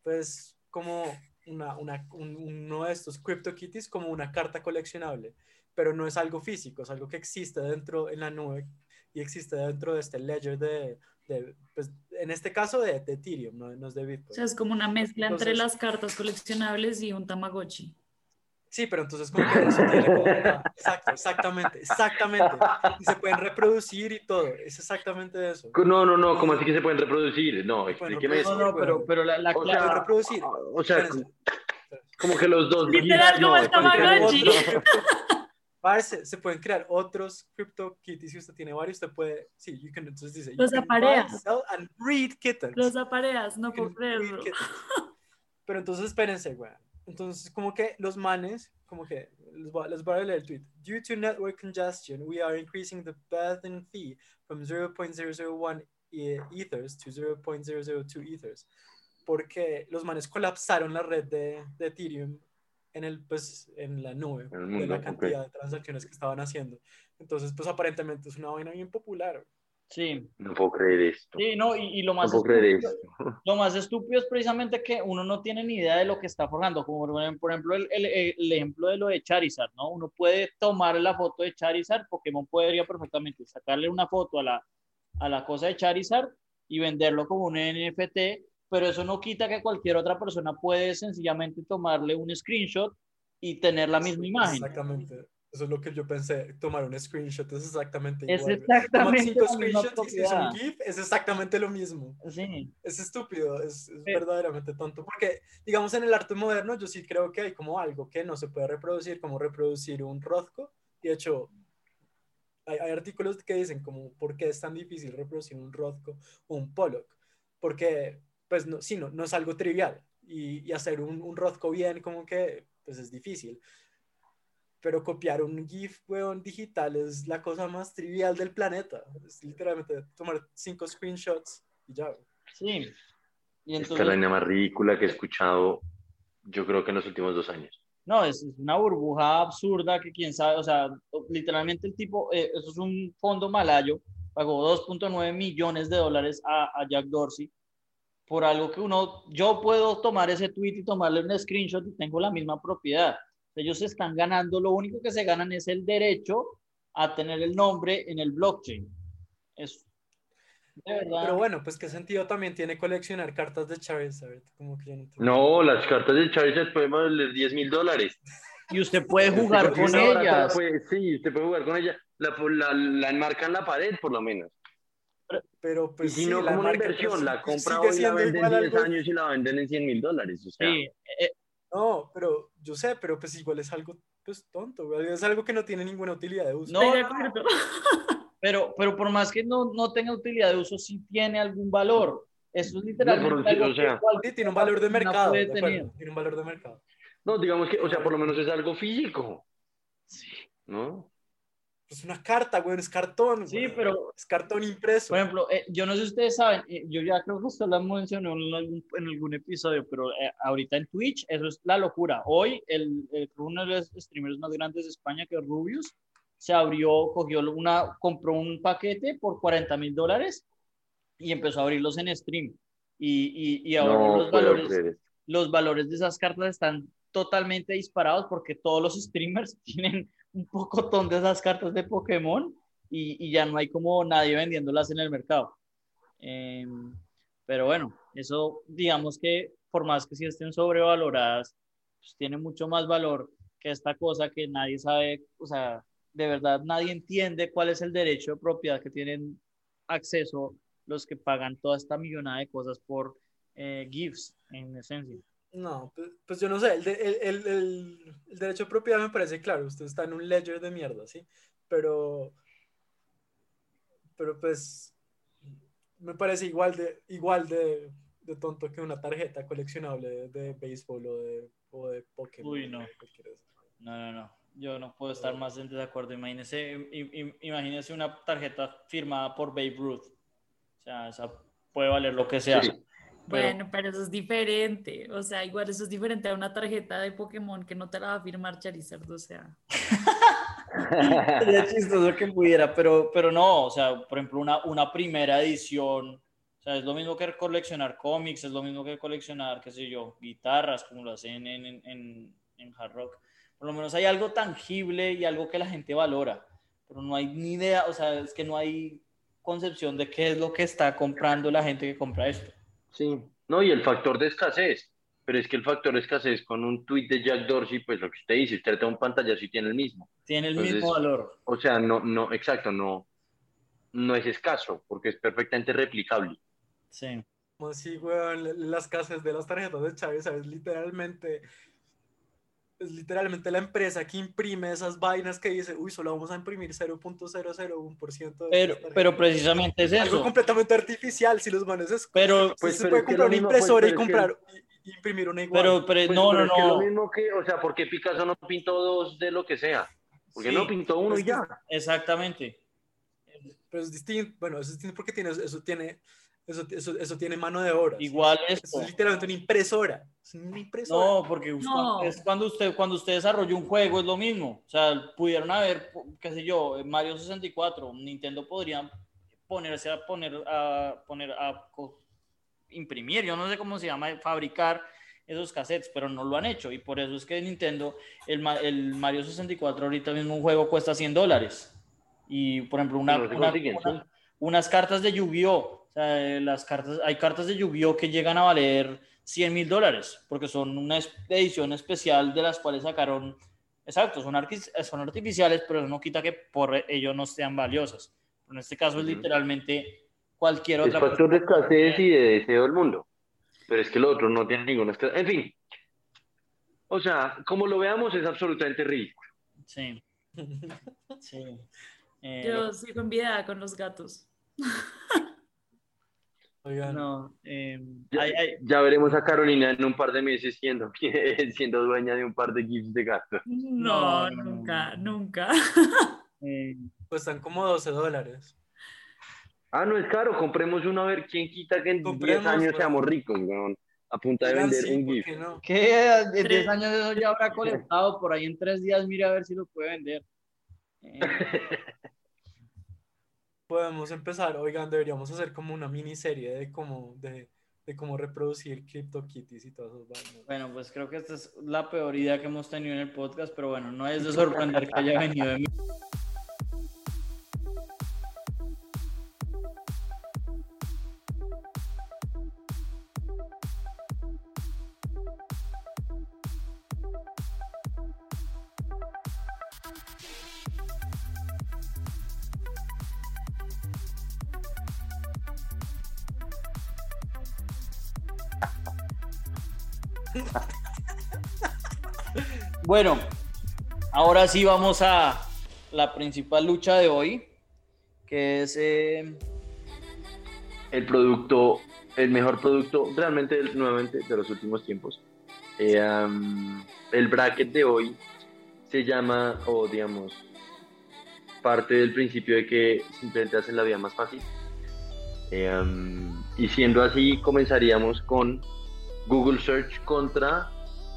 pues, como una, una, un- uno de estos CryptoKitties como una carta coleccionable, pero no es algo físico, es algo que existe dentro en la nube y existe dentro de este ledger de, de, pues, en este caso de, de Ethereum, no, no es de O Bitcoin. sea, es como una mezcla entre Entonces- las cartas coleccionables y un Tamagotchi. Sí, pero entonces como que eso tiene como una- Exacto, exactamente, exactamente. Y se pueden reproducir y todo. Es exactamente eso. No, no, no, ¿cómo así que se pueden reproducir? No, explíqueme pues, eso. no, no, pero, pero la, la O clave- sea, reproducir. O sea, como que los dos. Literal, no, como el Tamagotchi. Parce, se pueden crear otros CryptoKitties. Si usted tiene varios, usted puede. Sí, you can, entonces dice. Los apareas. and breed kittens. Los apareas, no puedo creerlo. Pero entonces espérense, güey. Entonces, como que los manes, como que les voy, les voy a leer el tweet. Due to network congestion, we are increasing the Bethan fee from 0.001 e- ethers to 0.002 ethers. Porque los manes colapsaron la red de, de Ethereum en, el, pues, en la nube En el de mundo, la cantidad de transacciones que estaban haciendo. Entonces, pues aparentemente es una vaina bien popular. Sí, No puedo creer esto. sí, no, y, y lo No más puedo creer esto. Lo más estúpido es precisamente que uno no tiene ni idea de lo que está forjando, como por ejemplo el, el- el ejemplo de lo de Charizard, ¿no? Uno puede tomar la foto de Charizard, Pokémon podría perfectamente sacarle una foto a la, a la cosa de Charizard y venderlo como un NFT, pero eso no quita que cualquier otra persona puede sencillamente tomarle un screenshot y tener la misma imagen. Exactamente. Eso es lo que yo pensé, tomar un screenshot es exactamente Es igual. güey. exactamente Toman cinco screenshots y es un. GIF, es exactamente lo mismo. Sí, Es estúpido, es, es Sí. verdaderamente tonto. Porque, digamos, en el arte moderno, yo sí creo que hay como algo que no se puede reproducir, como reproducir un Rothko. Y de hecho, hay, hay artículos que dicen como, ¿por qué es tan difícil reproducir un Rothko o un Pollock? Porque, pues, no, sí, no, no es algo trivial. Y, y hacer un, un Rothko bien, como que, pues, es difícil. Pero copiar un GIF, weón, digital es la cosa más trivial del planeta. Es literalmente tomar cinco screenshots y ya. sí. Y Esta es la entonces, vaina más ridícula que he escuchado, yo creo que en los últimos dos años. No, es, es una burbuja absurda que quién sabe, o sea, literalmente el tipo, eh, eso es un fondo malayo, pagó 2.9 millones de dólares a, a Jack Dorsey por algo que uno, yo puedo tomar ese tweet y tomarle un screenshot y tengo la misma propiedad. Ellos están ganando, lo único que se ganan es el derecho a tener el nombre en el blockchain. Es de verdad. Pero bueno, pues qué sentido también tiene coleccionar cartas de Charizard. Como que no. No, las cartas de Charizard pueden valer 10 mil dólares. Y usted puede jugar con ellas. puede- sí, usted puede jugar con ella. La, la, la enmarca en la pared, por lo menos. Pero pues y si sí, no, la como una marca, inversión, la sí- compra hoy, la venden igual 10 algo- años y la venden en 100 mil dólares. O sea, Sí, eh, No, pero yo sé, pero pues igual es algo pues tonto, güey. Es algo que no tiene ninguna utilidad de uso. No, Estoy de no, acuerdo. Pero, pero por más que no, no tenga utilidad de uso, sí tiene algún valor. Eso es No, literalmente pero sí, algo o sea, Sí, tiene un valor de mercado. de acuerdo. Tiene un valor de mercado. No, digamos que, o sea, por lo menos es algo físico. ¿No? Es una carta, güey, es cartón. Sí, güey. pero Es cartón impreso. Por ejemplo, eh, yo no sé si ustedes saben, eh, yo ya creo que usted lo mencionó en algún, en algún episodio, pero eh, ahorita en Twitch eso es la locura. Hoy el, el- uno de los streamers más grandes de España, que es Rubius, se abrió, cogió una, compró un paquete por 40 mil dólares y empezó a abrirlos en stream. Y, y, y ahora no los valores, creer los valores de esas cartas están totalmente disparados porque todos los streamers tienen un pocotón de esas cartas de Pokémon y, ya no hay como nadie vendiéndolas en el mercado. Eh, pero bueno, eso digamos que por más que sí estén sobrevaloradas, pues tiene mucho más valor que esta cosa que nadie sabe, o sea, de verdad nadie entiende cuál es el derecho de propiedad que tienen acceso los que pagan toda esta millonada de cosas por eh, GIFs, en esencia. No, pues, pues yo no sé, el, de- el, el- el- el derecho de propiedad me parece claro, usted está en un ledger de mierda, ¿sí? Pero, pero pues, me parece igual de, igual de, de tonto que una tarjeta coleccionable de, de béisbol o de, o de Pokémon. Uy, no. No, no, no. Yo no puedo estar más en desacuerdo. Imagínese, im- im- imagínese una tarjeta firmada por Babe Ruth. O sea, esa puede valer lo que sea. Sí. Bueno, pero eso es diferente. O sea, igual eso es diferente a una tarjeta de Pokémon que no te la va a firmar Charizard. O sea, Sería chistoso que pudiera, pero, pero no, o sea, por ejemplo, una, una primera edición, o sea, es lo mismo que coleccionar cómics, es lo mismo que coleccionar, qué sé yo, guitarras, como lo hacen en, en, en, en Hard Rock. Por lo menos hay algo tangible y algo que la gente valora, pero no hay ni idea, o sea, es que no hay concepción de qué es lo que está comprando la gente que compra esto. Sí, no, y el factor de escasez. Pero es que el factor de escasez con un tweet de Jack Dorsey, pues lo que usted dice, usted toma un pantallazo y tiene el mismo. Tiene el Entonces- mismo valor. O sea, no, no, exacto, no, no es escaso, porque es perfectamente replicable. Sí. Como si, weón, la- las casas de las tarjetas de Chávez, ¿sabes? Literalmente, es literalmente la empresa que imprime esas vainas que dice, uy, solo vamos a imprimir 0.001% de Pero, pero tarjetas". precisamente es Algo eso. completamente artificial, si los manes es... Pero, Pues, se pero puede es que comprar una pues, impresora y pero es que- comprar y, y imprimir una igual. pero, pero Pues, no, pero no, es que lo no. mismo que, o sea, ¿por qué Picasso no pintó dos de lo que sea? Porque Sí, no pintó uno y que- ya. Exactamente. Pero es distinto, bueno, eso es distinto porque tiene, eso tiene, eso, eso, eso tiene mano de obra. ¿sí? Igual Eso esto. es literalmente una impresora. Es una impresora. No, porque No. es cuando usted, cuando usted desarrolla un juego es lo mismo. O sea, pudieron haber, qué sé yo, Mario 64, Nintendo podrían ponerse a poner a poner a co- imprimir, yo no sé cómo se llama, fabricar esos cassettes, pero no lo han hecho. Y por eso es que Nintendo, el, el Mario 64 ahorita mismo un juego cuesta 100 dólares. Y por ejemplo, una, una- una- unas cartas de Yu-Gi-Oh! Sea, eh, las cartas, hay cartas de Yu-Gi-Oh! que llegan a valer 100 mil dólares, porque son una es- edición especial de las cuales sacaron, exacto, son, son artificiales, pero eso no quita que por ello no sean valiosas. En este caso es literalmente cualquier Es otra factor de escasez y de deseo del mundo. Pero es que el otro no tiene ninguna escasez. En fin. O sea, como lo veamos, es absolutamente ridículo. Sí, sí. Eh, yo sigo envidiada con los gatos. Oigan, no, eh, Ya, hay- hay- ya veremos a Carolina en un par de meses siendo, siendo dueña de un par de gifs de gatos. No, nunca, no. nunca. eh, cuestan como 12 dólares. Ah, no es caro, compremos uno a ver quién quita que en 10 Compremos, años weón. seamos ricos, weón, a punta de vender sí, un ¿por GIF. qué no? ¿Qué? En 10 Tres. años eso ya habrá colectado, por ahí en tres días mire a ver si lo puede vender. Eh, Podemos empezar, oigan, deberíamos hacer como una miniserie de cómo, de, de cómo reproducir CryptoKitties y todas esas vainas. bueno, pues creo que esta es la peor idea que hemos tenido en el podcast, pero bueno, no es de sorprender que haya venido de mí. Bueno, ahora sí vamos a la principal lucha de hoy, que es... eh, El producto el mejor producto realmente nuevamente de los últimos tiempos. Eh, el bracket de hoy se llama, o digamos, parte del principio de que simplemente hacen la vida más fácil. Eh, y siendo así, comenzaríamos con Google Search contra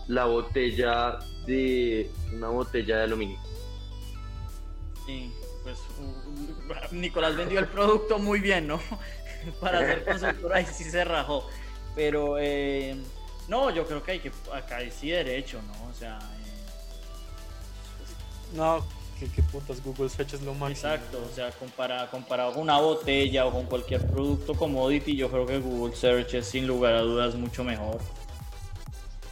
la botella de una botella de aluminio. Sí, pues u- u- Nicolás vendió el producto muy bien, ¿no? Para hacer consultora ahí sí se rajó. Pero eh, no, yo creo que hay que acá sí derecho, ¿no? O sea, eh, No, qué, qué putas, Google Search es lo máximo. exacto, o sea, compara- comparado con una botella o con cualquier producto commodity, yo creo que Google Search es sin lugar a dudas mucho mejor.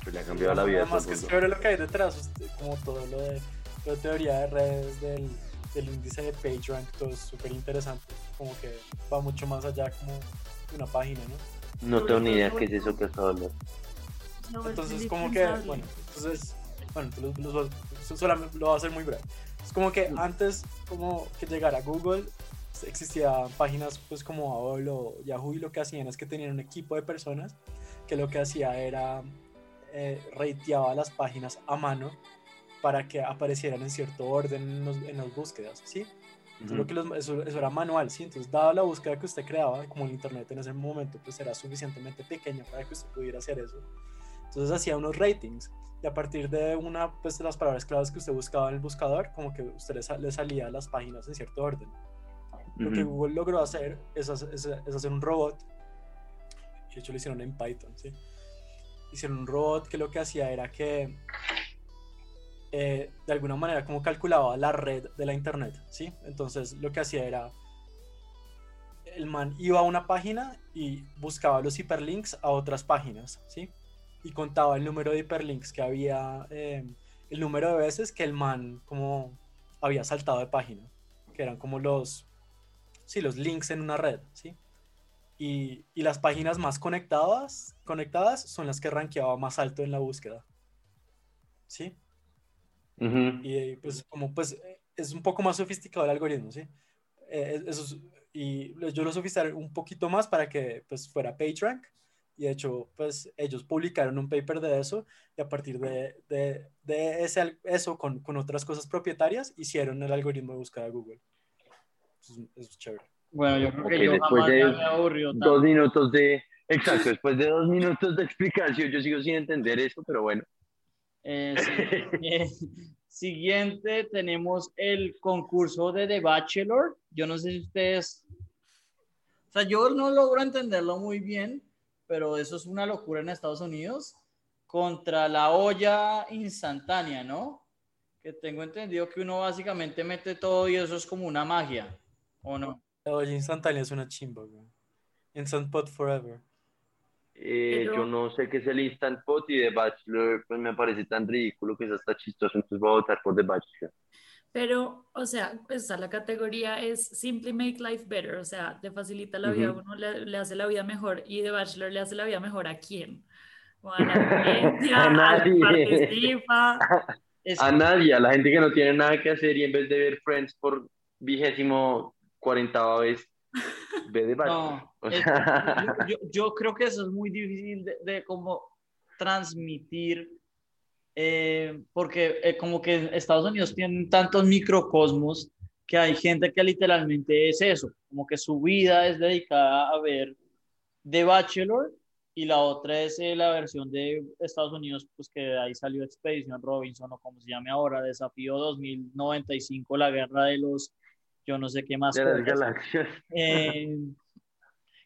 Que le ha cambiado la vida el que es lo que hay detrás, usted- como todo lo de la teoría de redes del, del índice de PageRank, todo es súper interesante, como que va mucho más allá como de una página, ¿no? No tengo ni idea qué es eso que has hablado. No, es Entonces como que, bueno, entonces, bueno, entonces los- los- solamente lo voy a hacer muy breve. Es como que antes, como que llegara Google, existían páginas pues como AOL o Yahoo y lo que hacían es que tenían un equipo de personas que lo que hacía era eh, rateaba las páginas a mano para que aparecieran en cierto orden en, los- en las búsquedas, ¿sí? Entonces, lo que los- eso, eso era manual, ¿sí? Entonces, dada la búsqueda que usted creaba, como el internet en ese momento pues era suficientemente pequeño para que usted pudiera hacer eso, entonces hacía unos ratings y a partir de una pues, de las palabras claves que usted buscaba en el buscador, como que usted le, sa- le salía las páginas en cierto orden. Lo que Ujú. Google logró hacer es, hacer- es- es hacer un robot, de hecho lo hicieron en Python, ¿sí? Hicieron un robot que lo que hacía era que eh, de alguna manera como calculaba la red de la internet, ¿sí? Entonces lo que hacía era el man iba a una página y buscaba los hiperlinks a otras páginas, ¿sí? Y contaba el número de hiperlinks que había, eh, el número de veces que el man como había saltado de página, que eran como los, sí, los links en una red, ¿sí? Y, y las páginas más conectadas, conectadas son las que rankeaba más alto en la búsqueda, ¿sí? Ujú. Y eh, pues como pues es un poco más sofisticado el algoritmo, ¿sí? Eh, es- eso es- y yo lo sofistiqué un poquito más para que pues fuera PageRank y de hecho pues ellos publicaron un paper de eso y a partir de, de, de ese, eso con, con otras cosas propietarias hicieron el algoritmo de búsqueda de Google. Eso es, eso es chévere. Bueno, yo creo Ok, que yo después jamás de me tanto. Dos minutos de... Exacto, después de dos minutos de explicación, yo sigo sin entender eso, pero bueno. Eh, sí. Eh, siguiente tenemos el concurso de The Bachelor. Yo no sé si ustedes, o sea, yo no logro entenderlo muy bien, pero eso es una locura en Estados Unidos contra la olla instantánea, ¿no? Que tengo entendido que uno básicamente mete todo y eso es como una magia, ¿o no? La olla instantánea es una chimba, güey. Instant Pot Forever. Eh, Pero- Yo no sé qué es el Instant Pot y The Bachelor, pues me parece tan ridículo que es hasta chistoso, entonces voy a votar por The Bachelor. Pero, o sea, pues, la categoría es Simply Make Life Better, o sea, te facilita la vida, Ujú. uno le, le hace la vida mejor y The Bachelor le hace la vida mejor a quién? O a la A nadie. participa. A nadie, a la gente que no tiene nada que hacer y en vez de ver Friends por vigésimo cuarentava vez, ve The Bachelor. No, O es- sea, yo, yo creo que eso es muy difícil de, de como transmitir, eh, porque eh, como que Estados Unidos tienen tantos microcosmos que hay gente que literalmente es eso, como que su vida es dedicada a ver The Bachelor y la otra es eh, la versión de Estados Unidos, pues que de ahí salió Expedition Robinson o como se llame ahora, Desafío 2095, la guerra de los, yo no sé qué más. de las galaxias. eh,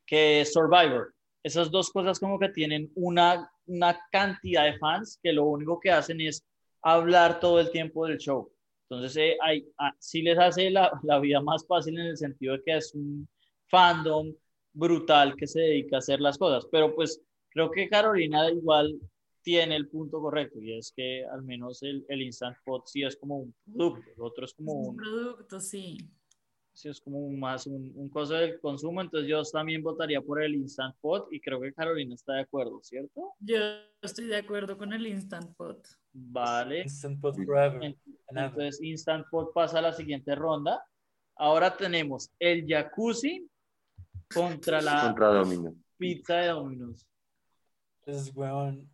que es Survivor. Esas dos cosas como que tienen una, una cantidad de fans que lo único que hacen es hablar todo el tiempo del show. Entonces, eh, hay, ah, sí les hace la, la vida más fácil en el sentido de que es un fandom brutal que se dedica a hacer las cosas. Pero pues creo que Carolina igual tiene el punto correcto y es que al menos el, el Instant Pot sí es como un producto, el otro es como Es un un, producto, sí. Sí es como más un, un cosa del consumo, entonces yo también votaría por el Instant Pot y creo que Carolina está de acuerdo, ¿cierto? Yo estoy de acuerdo con el Instant Pot. Vale. Instant Pot Forever. Entonces Instant Pot pasa a la siguiente ronda. Ahora tenemos el jacuzzi contra la Contra Domino. pizza de Domino's. Es, weón,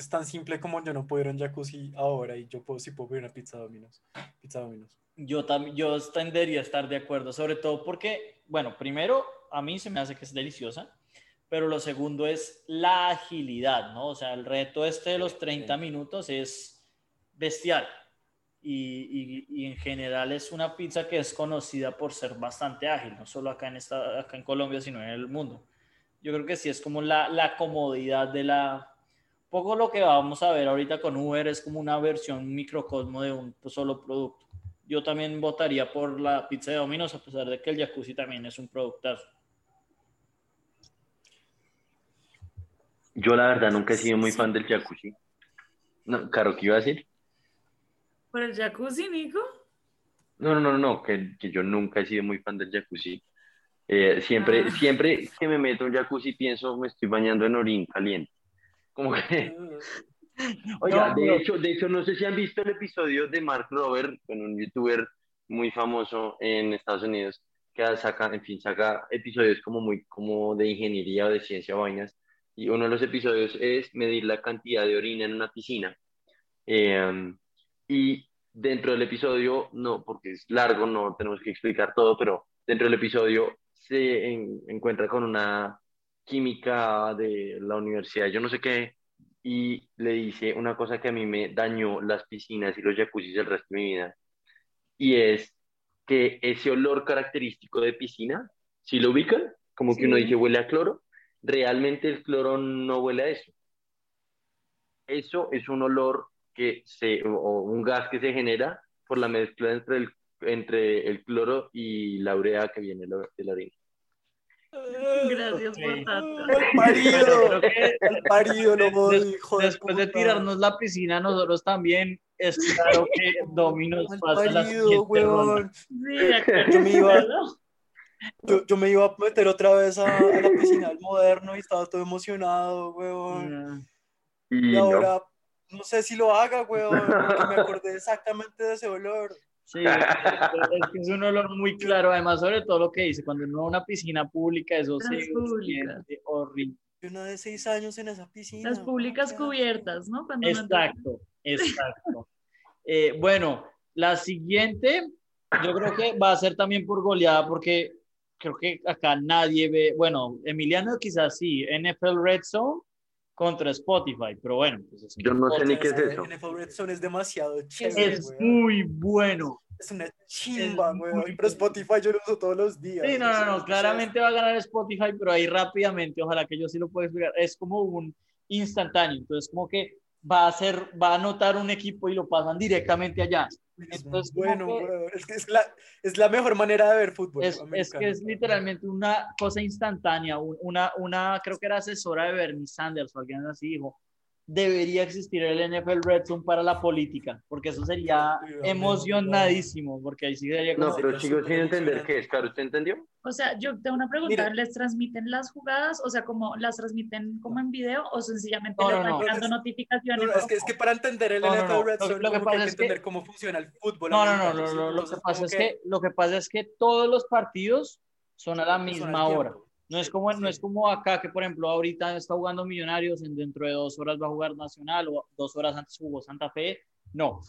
es tan simple como yo no puedo ir a un jacuzzi ahora y yo puedo, sí puedo pedir una pizza Domino's. Pizza Domino's. Yo, tam- yo tendería a estar de acuerdo, sobre todo porque, bueno, primero, a mí se me hace que es deliciosa, pero lo segundo es la agilidad, ¿no? O sea, el reto este de los 30 minutos es bestial. Y, y- y en general es una pizza que es conocida por ser bastante ágil, no solo acá en, esta, acá en Colombia, sino en el mundo. Yo creo que sí es como la, la comodidad de la... Poco lo que vamos a ver ahorita con Uber es como una versión microcosmo de un solo producto. Yo también votaría por la pizza de Domino's, a pesar de que el jacuzzi también es un productazo. Yo la verdad nunca he sido muy fan del jacuzzi. No, Caro, ¿qué iba a decir? ¿Por el jacuzzi, Nico? No, no, no, no, que, que yo nunca he sido muy fan del jacuzzi. Eh, siempre, Ah. siempre que me meto en un jacuzzi pienso me estoy bañando en orín caliente. Como que, oiga, No, de hecho, de hecho, no sé si han visto el episodio de Mark Robert, bueno, un youtuber muy famoso en Estados Unidos, que saca, en fin, saca episodios como muy, como de ingeniería o de ciencia o vainas. Y uno de los episodios es medir la cantidad de orina en una piscina. Eh, y dentro del episodio, no, porque es largo, no tenemos que explicar todo, pero dentro del episodio se en- encuentra con una química de la universidad, yo no sé qué, y le dice una cosa que a mí me dañó las piscinas y los jacuzzis el resto de mi vida, y es que ese olor característico de piscina, si lo ubican, como que uno Sí. dice huele a cloro, realmente el cloro no huele a eso. Eso es un olor que se, o- un gas que se genera por la mezcla entre el, entre el cloro y la urea que viene de la orina. Gracias por tanto. ¡Al parido! ¡Al parido, lo voy, después de tirarnos la piscina, nosotros también es claro que Dominos ¡Al pasa la parido, siguiente ronda. Yo me iba, yo, yo me iba a meter otra vez a, a la piscina del moderno y estaba todo emocionado, weón. Mm. Y no. ahora no sé si lo haga, weón, porque me acordé exactamente de ese olor. Sí, es, es que es un olor muy claro, además sobre todo lo que dice, cuando uno va a una piscina pública, eso se siente horrible. Yo una de seis años en esa piscina. Las públicas cubiertas, ¿no? Cuando uno Exacto, exacto. Eh, bueno, la siguiente, yo creo que va a ser también por goleada, porque creo que acá nadie ve, bueno, Emiliano quizás sí, NFL Red Zone contra Spotify, pero bueno, pues es, Yo no sé ni qué es eso. NFL Red Zone es demasiado chévere, es weón. muy bueno. Es una chimba, muy Pero. Spotify yo lo uso todos los días. Sí, no, no, no, claramente va a ganar Spotify, pero ahí rápidamente, ojalá que yo sí lo pueda explicar, es como un instantáneo, entonces como que va a ser, va a anotar un equipo y lo pasan directamente allá. Es Entonces, bueno, que-. Es, que es, la, es la mejor manera de ver fútbol. Es, es que es literalmente una cosa instantánea, un- una, una, creo que era asesora de Bernie Sanders o alguien así dijo, debería existir el NFL Red Zone para la política, porque eso sería emocionadísimo, porque ahí sí sería como... No, pero súper sin entender qué es, Caro, ¿usted entendió? O sea, yo tengo una pregunta, Mira. ¿les transmiten las jugadas? O sea, como las transmiten como en video o sencillamente No, les no, van no. llegando No, notificaciones? No, no, es, que, es que para entender el NFL no. Red Zone, lo que pasa hay que es que- entender cómo funciona el fútbol. No, no, no, lo que pasa es que, lo que pasa es que todos los partidos son a la misma tiempo. No es como, no es como acá que, por ejemplo, ahorita está jugando Millonarios, en dentro de dos horas va a jugar Nacional o dos horas antes jugó Santa Fe. No,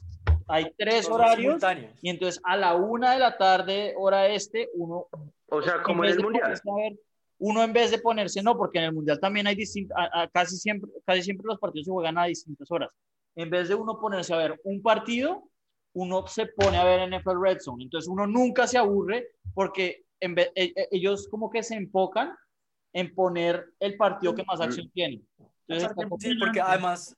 hay tres todos horarios simultáneos. y entonces a la una de la tarde, hora este, uno... O sea, como en el mundial. ver- uno en vez de ponerse, no, porque en el mundial también hay distintas, casi siempre, casi siempre los partidos se juegan a distintas horas. En vez de uno ponerse a ver un partido, uno se pone a ver NFL Red Zone. Entonces uno nunca se aburre porque en vez- e- e- ellos como que se enfocan en poner el partido que más acción tiene. Entonces, como- Sí, porque además,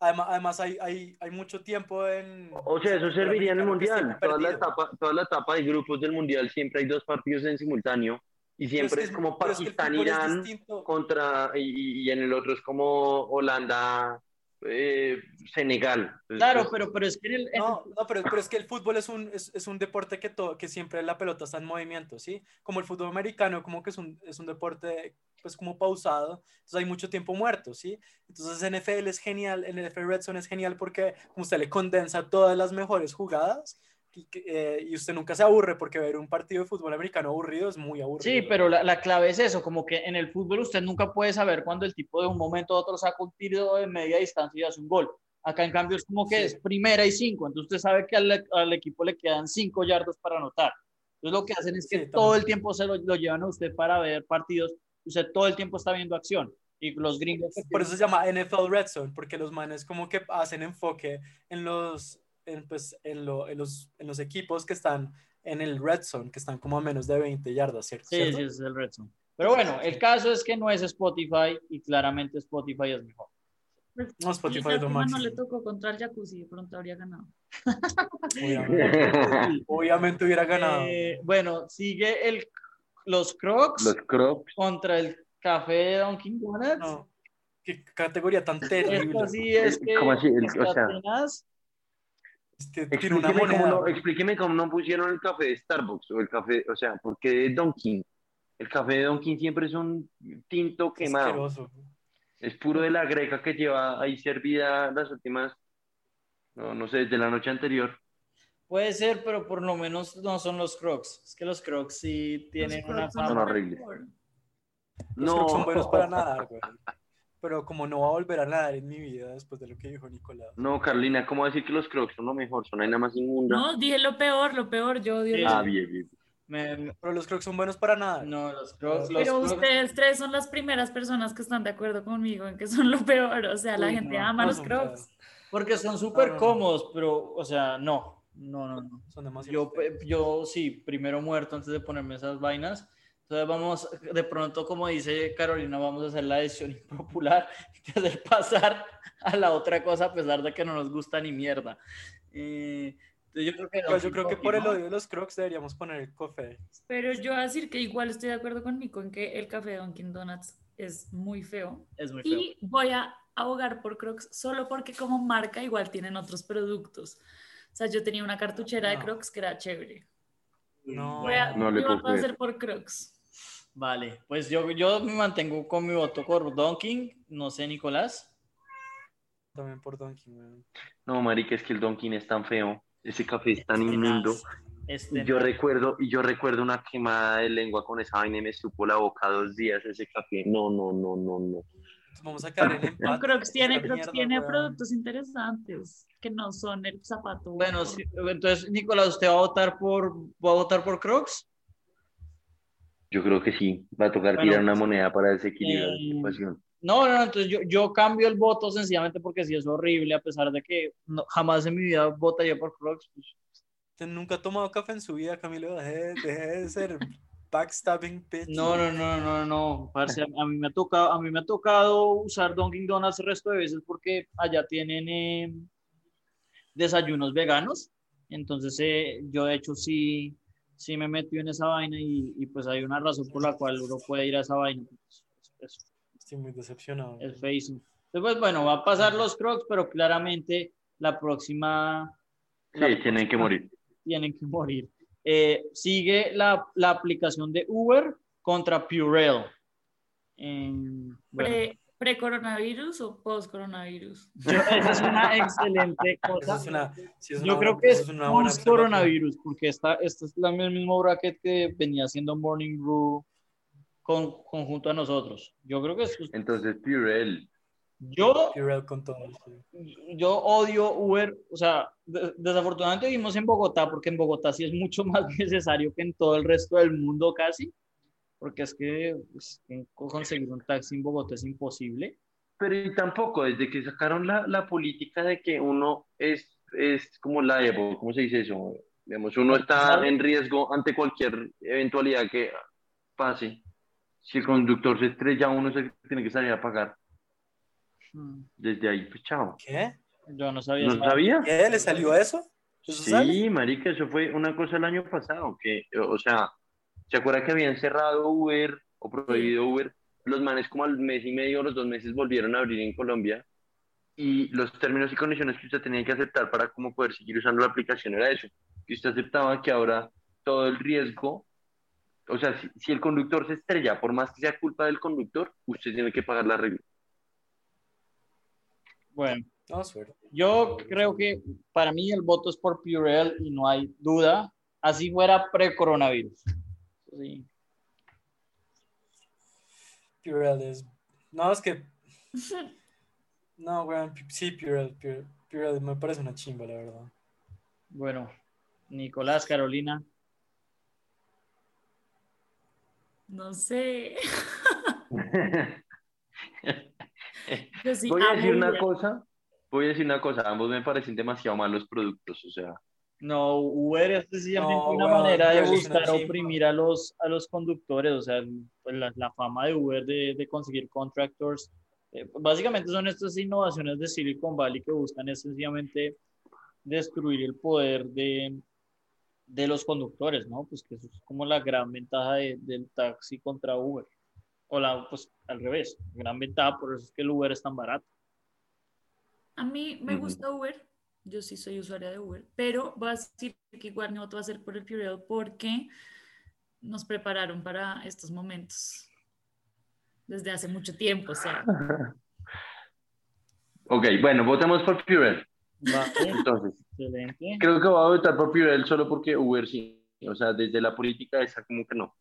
además, además hay, hay, hay mucho tiempo en... O sea, eso serviría en el mundial. Toda la, etapa, toda la etapa de grupos del mundial siempre hay dos partidos en simultáneo y siempre que es, como que es Pakistán distinto. contra y, y en el otro es como Holanda, eh, Senegal. Claro, pero, pero es que el, en No, no, pero, pero es que el fútbol es un, es, es un deporte que, to- que siempre la pelota está en movimiento, ¿sí? Como el fútbol americano, como que es un, es un deporte, pues como pausado, entonces hay mucho tiempo muerto, ¿sí? Entonces NFL es genial, el NFL Red Zone es genial porque como usted le condensa todas las mejores jugadas y, eh, y usted nunca se aburre porque ver un partido de fútbol americano aburrido es muy aburrido. Sí, pero la, la clave es eso, como que en el fútbol usted nunca puede saber cuando el tipo de un momento a otro saca un tiro de media distancia y hace un gol. Acá en cambio es como que Sí. es primera y cinco, entonces usted sabe que al, al equipo le quedan cinco yardas para anotar. Entonces lo que hacen es que Sí, todo el tiempo se lo, lo llevan a usted para ver partidos, usted todo el tiempo está viendo acción. Y los gringos... Por eso se llama NFL Red Zone, porque los manes como que hacen enfoque en los, en, pues, en, lo- en los, en los equipos que están en el Red Zone, que están como a menos de 20 yardas, ¿cierto? Sí, ¿Cierto? sí, es el Red Zone. Pero bueno, el caso es que no es Spotify y claramente Spotify es mejor. Pues, No, Spotify es lo como no máximo. le tocó contra el jacuzzi, de pronto habría ganado. Obviamente, obviamente hubiera ganado. Eh, bueno, sigue el, los Crocs Los Crocs. contra el café de Dunkin' Donuts. No, qué categoría tan terrible. Esto sí es que ¿Cómo así? El- o sea, tenaz. Es que tiene una Explíqueme cómo, moneda. no, explíqueme cómo no pusieron el café de Starbucks o el café, o sea, porque de Dunkin'. El café de Dunkin' siempre es un tinto quemado. Asqueroso. Es puro de la greca que lleva ahí servida las últimas, no, no sé, desde la noche anterior. Puede ser, pero por lo menos no son los Crocs. Es que los Crocs sí tienen Los una Crocs son fama. horribles. Los No. Crocs son buenos para nadar, güey. Pero como no va a volver a nadar en mi vida después de lo que dijo Nicolás. No, Carlina, ¿cómo decir que los Crocs son lo mejor? Son ahí nada más inmunda. No, dije lo peor, lo peor, yo odio Sí. Ah, bien, bien. Me- Pero los Crocs son buenos para nadar. no, los Crocs. Los Pero Crocs- ustedes tres son las primeras personas que están de acuerdo conmigo en que son lo peor. O sea, la Uy, gente no, ama no los crocs. Porque son súper no, no. cómodos, pero, o sea, no. No, no, no. Son demasiado. Yo, pe- yo sí, primero muerto antes de ponerme esas vainas. Entonces vamos, de pronto, como dice Carolina, vamos a hacer la decisión impopular de hacer pasar a la otra cosa a pesar de que no nos gusta ni mierda. Eh, yo creo que, Pues yo creo que por el odio de los Crocs deberíamos poner el café. Pero yo voy a decir que igual estoy de acuerdo conmigo en que el café de Dunkin' Donuts es muy feo. es muy feo. Y voy a abogar por Crocs solo porque como marca igual tienen otros productos. O sea, yo tenía una cartuchera de No. Crocs que era chévere. No, Voy a, No le va a ser por Crocs. Vale, pues yo, yo me mantengo con mi voto por Dunkin', no sé, Nicolás. también por Dunkin', weón. No, marica, es que el Dunkin' es tan feo. Ese café es tan Tenaz, inmundo. es Y yo tenaz. recuerdo, y yo recuerdo una quemada de lengua con esa vaina y me supo la boca dos días ese café. No, no, no, no, no. Vamos a caer en No, empate. Crocs tiene, Crocs mierda, tiene weón. productos interesantes que no son el zapato. Bueno, sí, entonces, Nicolás, ¿usted va a votar por, va a votar por Crocs? Yo creo que sí. Va a tocar Bueno, tirar una moneda para desequilibrar la eh, situación. No, no, no, entonces yo, yo cambio el voto sencillamente porque sí es horrible, a pesar de que no- jamás en mi vida votaría por Crocs. pues, Usted nunca ha tomado café en su vida, Camilo. Deje, deje de ser backstabbing bitch. no, no, no, no, no, parce, a, a mí me ha tocado, a mí me ha tocado usar Dunkin' Donuts el resto de veces porque allá tienen eh, desayunos veganos, entonces eh, yo de hecho sí, sí me metí en esa vaina y, y, pues hay una razón por la cual uno puede ir a esa vaina. pues, es- Estoy muy decepcionado. es feísimo. Entonces, pues, bueno, va a pasar los Crocs, pero claramente la próxima la Sí, tienen que morir. tienen que morir. Eh, sigue la, la aplicación de Uber contra Purell. Eh, bueno, Pre- ¿Pre-coronavirus o post-coronavirus? yo- esa es una excelente cosa. es una- sí, es Yo una creo buena- que es una buena post coronavirus, porque esta, esta es la, el mismo bracket que venía haciendo Morning Brew con, conjunto a nosotros. Yo creo que es, Entonces, Purell. yo Purell con todo. sí. yo odio Uber, o sea, de- desafortunadamente vivimos en Bogotá, porque en Bogotá sí es mucho más necesario que en todo el resto del mundo casi, porque es que pues, conseguir un taxi en Bogotá es imposible. Pero y tampoco, desde que sacaron la, la política de que uno es, es como liable, ¿cómo se dice eso? Digamos, uno está en riesgo ante cualquier eventualidad que pase. Si el conductor se estrella, uno se tiene que salir a pagar. Mm, Desde ahí, pues chao. ¿Qué? Yo no sabía. ¿No esa- sabía? ¿Qué? ¿Le salió eso? ¿Eso sale? Sí, marica, eso fue una cosa el año pasado, que, o sea, ¿se acuerda que habían cerrado Uber o prohibido Uber? Los manes como al mes y medio, los dos meses volvieron a abrir en Colombia y los términos y condiciones que usted tenía que aceptar para como poder seguir usando la aplicación era eso, que usted aceptaba que ahora todo el riesgo, o sea, si, si el conductor se estrella, por más que sea culpa del conductor, usted tiene que pagar la regla. Bueno. Yo creo que para mí el voto es por Purell y no hay duda. Así fuera pre-coronavirus. Sí. Purell es. No, es que. No, weón. Sí, Purell, Purell, Purell me parece una chimba, la verdad. Bueno, Nicolás, Carolina. No sé. Yo sí Voy a decir una cosa. Voy a decir una cosa. Ambos me parecen demasiado malos productos. O sea, No, Uber es sencillamente No, una manera de buscar oprimir a los, a los conductores. O sea, pues, la, la fama de Uber de, de conseguir contractors. eh, básicamente son estas innovaciones de Silicon Valley que buscan es sencillamente destruir el poder de, de los conductores, ¿no? Pues que eso es como la gran ventaja de- del taxi contra Uber. O la, pues al revés, gran ventaja, por eso es que el Uber es tan barato. A mí me gusta Uber, yo sí soy usuaria de Uber, pero voy a decir que igual mi voto va a ser por el Purell porque nos prepararon para estos momentos desde hace mucho tiempo, o sea, ok, bueno, votemos por Purell. Vale, Entonces, excelente. creo que voy a votar por Purell solo porque Uber sí. O sea, desde la política esa como que no.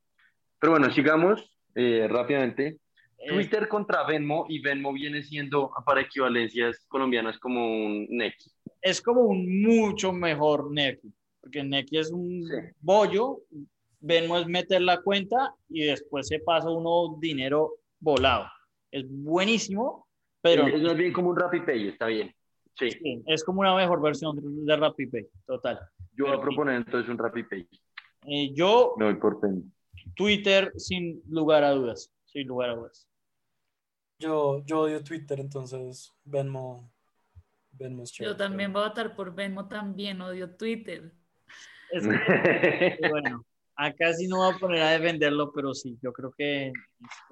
Pero bueno, sigamos eh, rápidamente. Twitter contra Venmo y Venmo viene siendo para equivalencias colombianas como un Nequi. es como un mucho mejor Neki, porque Neki es un Sí. bollo, Venmo es meter la cuenta y después se pasa uno dinero volado. Es buenísimo, pero es más bien como un RappiPay, está bien. Sí, sí, es como una mejor versión de, RappiPay, total. yo voy a proponer entonces un RappiPay. Eh, yo, No importa. Twitter, sin lugar a dudas, sin lugar a dudas. Yo, yo odio Twitter, entonces Venmo. Venmo es yo chévere. también voy a votar por Venmo, también odio Twitter. Es que, bueno, acá sí no voy a poner a defenderlo, pero sí, yo creo que es-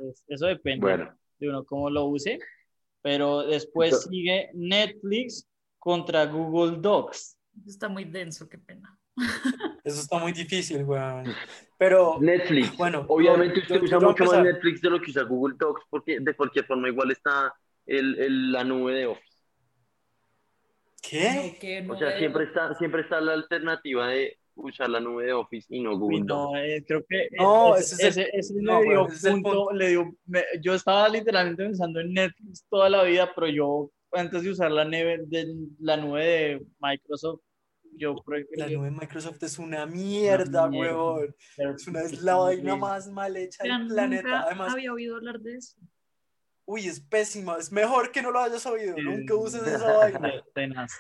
es- eso depende. bueno, de uno cómo lo use, pero después Entonces- sigue Netflix contra Google Docs. Está muy denso, qué pena. Eso está muy difícil, weón. Pero, Netflix. bueno, Obviamente yo- usted yo- usa yo mucho más. Netflix de lo que usa Google Docs porque de cualquier forma igual está el, el- la nube de Office. ¿Qué? O sea, siempre está, siempre está la alternativa de usar la nube de Office y no Google no, eh, creo que No, ese, ese es el- ese- ese no, le dio bueno, es punto, punto. le dio, me- yo estaba literalmente pensando en Netflix toda la vida, pero yo antes de usar la nube de, la nube de Microsoft, yo La prefería- nube de Microsoft es una mierda, Una mierda. weón. Es, una, es la vaina más mal hecha Pero del planeta. nunca Además, había oído hablar de eso. uy, es pésima. Es mejor que no lo hayas oído. Sí. Nunca uses esa vaina. tenaz,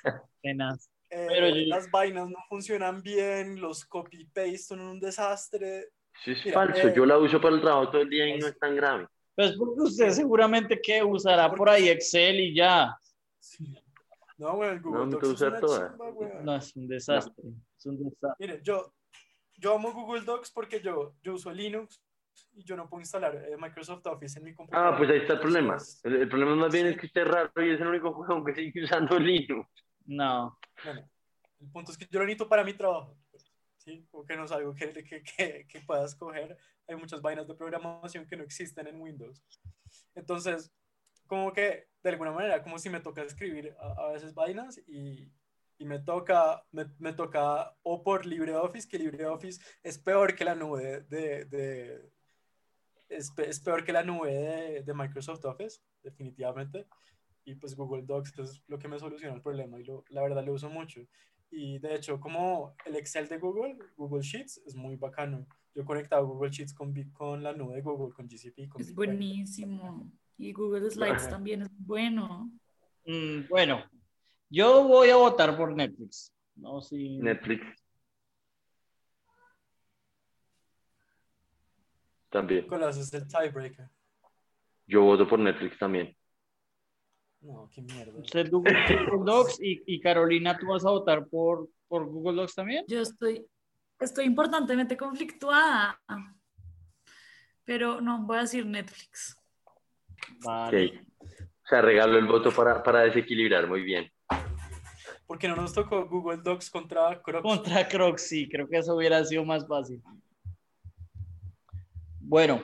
tenaz. Eh, Pero yo- Las vainas no funcionan bien. Los copy-paste son un desastre. Eso es Mira, falso. eh, Yo la uso para el trabajo todo el día y no es tan grave. Pues porque usted seguramente que usará por ahí Excel y ya. No, weón, el Google No, Docs es una weón. No, es un desastre. Es un desastre. Mire, yo, yo amo Google Docs porque yo, yo uso Linux y yo no puedo instalar eh, Microsoft Office en mi computadora. Ah, pues ahí está el problema. El, el problema más bien sí. es que usted es raro y es el único juego que sigue usando Linux. No. Bueno, el punto es que yo lo necesito para mi trabajo. ¿sí? O que no es algo que, que, que, que puedas coger. Hay muchas vainas de programación que no existen en Windows. Entonces, como que de alguna manera, como si me toca escribir a, a veces vainas y, y me toca, me, me toca o por LibreOffice, que LibreOffice es peor que la nube de, de es, es peor que la nube de, de Microsoft Office, definitivamente. Y pues Google Docs es lo que me soluciona el problema y lo, la verdad lo uso mucho. Y de hecho, como el Excel de Google, Google Sheets, es muy bacano. Yo he conectado Google Sheets con, con la nube de Google, con GCP. Con Es buenísimo. Y Google Slides también es bueno. Mm, bueno, yo voy a votar por Netflix. No, si... Netflix. También. Nicolás es el tiebreaker. Yo voto por Netflix también. No, qué mierda. Usted Google, Google Docs y, y Carolina, ¿tú vas a votar por, por Google Docs también? Yo estoy, estoy importantemente conflictuada. Pero no, voy a decir Netflix. Vale. O sea, regalo el voto para, para desequilibrar. Muy bien. Porque no nos tocó Google Docs contra Crocs. Contra Crocs, sí, creo que eso hubiera sido más fácil. Bueno,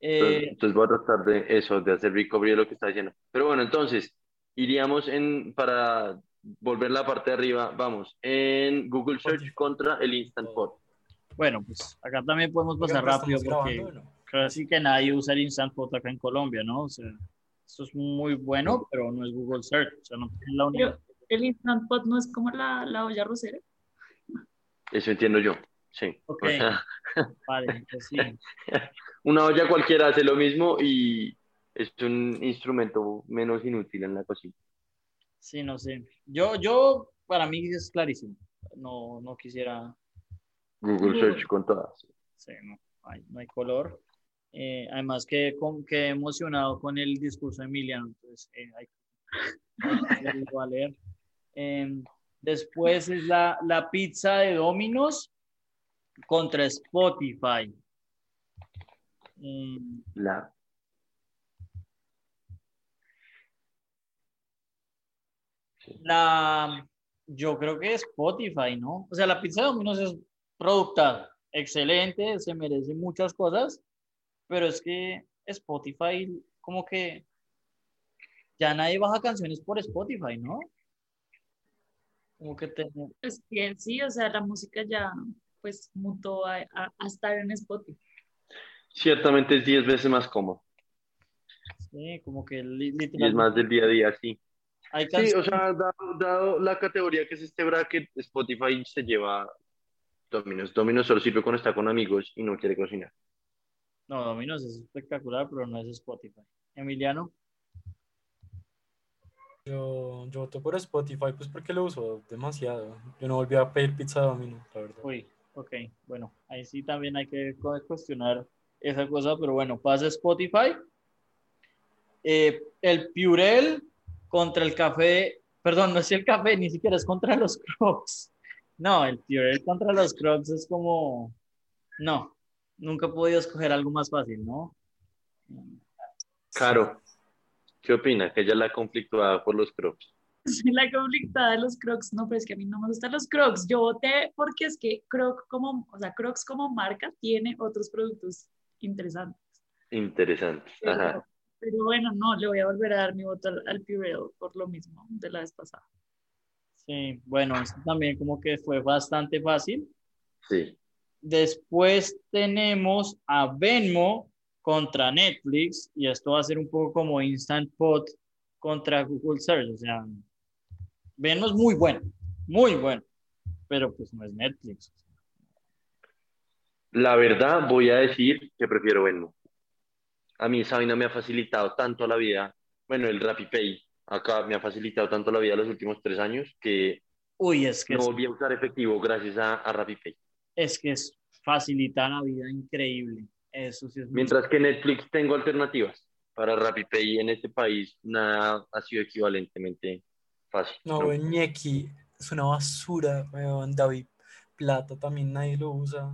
Entonces, eh, entonces voy a tratar de eso, de hacer recovery de lo que está diciendo. Pero bueno, entonces, iríamos en, para volver la parte de arriba, vamos, en Google Search contra el Instant Pot. Bueno, pues acá también podemos pasar rápido ¿estamos porque grabando o no? Casi que nadie usa el Instant Pot acá en Colombia, ¿no? O sea, esto es muy bueno, pero no es Google Search. O sea, no es la única. El Instant Pot no es como la, la olla rosera. Eso entiendo yo, sí. Ok. O sea, Vale, pues sí. una olla cualquiera hace lo mismo y es un instrumento menos inútil en la cocina. Sí, no sé. Yo, yo, para mí es clarísimo. No, no quisiera, Google Search con todas. sí, no, hay, no hay color. Eh, además que quedé emocionado con el discurso de Emiliano, entonces eh, hay, hay que leer. Em, después es la, la pizza de Domino's contra Spotify. Mm, La, La, yo creo que Spotify, ¿no? O sea, la pizza de Domino's es producta excelente, se merece muchas cosas, pero es que Spotify, como que ya nadie baja canciones por Spotify, ¿no? Como que te, Es que sí, o sea, la música ya pues mutó a, a- a estar en Spotify. ciertamente es 10 veces más cómodo sí, como que li- y es literalmente más del día a día, sí. hay Sí, o sea, dado, dado la categoría que es este bracket, Spotify se lleva Domino's. Domino's solo sirve cuando está con amigos y no quiere cocinar. No, Domino's es espectacular, pero no es Spotify. Emiliano, Yo, yo voto por Spotify, pues porque lo uso demasiado. Yo no volví a pedir pizza Domino, la verdad. uy, ok, bueno, ahí sí también hay que cu- cuestionar esa cosa, pero bueno, pasa Spotify. Eh, el Purell contra el café, perdón, no es el café, ni siquiera es contra los Crocs. No, el Purell contra los Crocs es como, no, nunca he podido escoger algo más fácil, ¿no? Caro, ¿qué opina? Que ella la conflictuada por los crops. Soy la conflictada de los Crocs. No, pero es que a mí no me gustan los Crocs. Yo voté porque es que Croc como, o sea, Crocs como marca tiene otros productos interesantes. Interesante. Pero, Ajá. pero bueno, no, le voy a volver a dar mi voto al, al Purell por lo mismo de la vez pasada. Sí, bueno, esto también como que fue bastante fácil. Sí. Después tenemos a Venmo contra Netflix y esto va a ser un poco como Instant Pot contra Google Search. O sea, Venmo es muy bueno, muy bueno, pero pues no es Netflix. La verdad, voy a decir que prefiero Venmo. A mí esa vaina me ha facilitado tanto la vida. Bueno, el RappiPay acá me ha facilitado tanto la vida los últimos tres años que Uy, es que no volví a usar efectivo gracias a, a RappiPay. Es que es facilita la vida increíble. Eso sí es muy Mientras que Netflix tengo alternativas para RappiPay en este país, nada ha sido equivalentemente fácil. No, ¿no? Ñequi es una basura, weón. David Plata también nadie lo usa.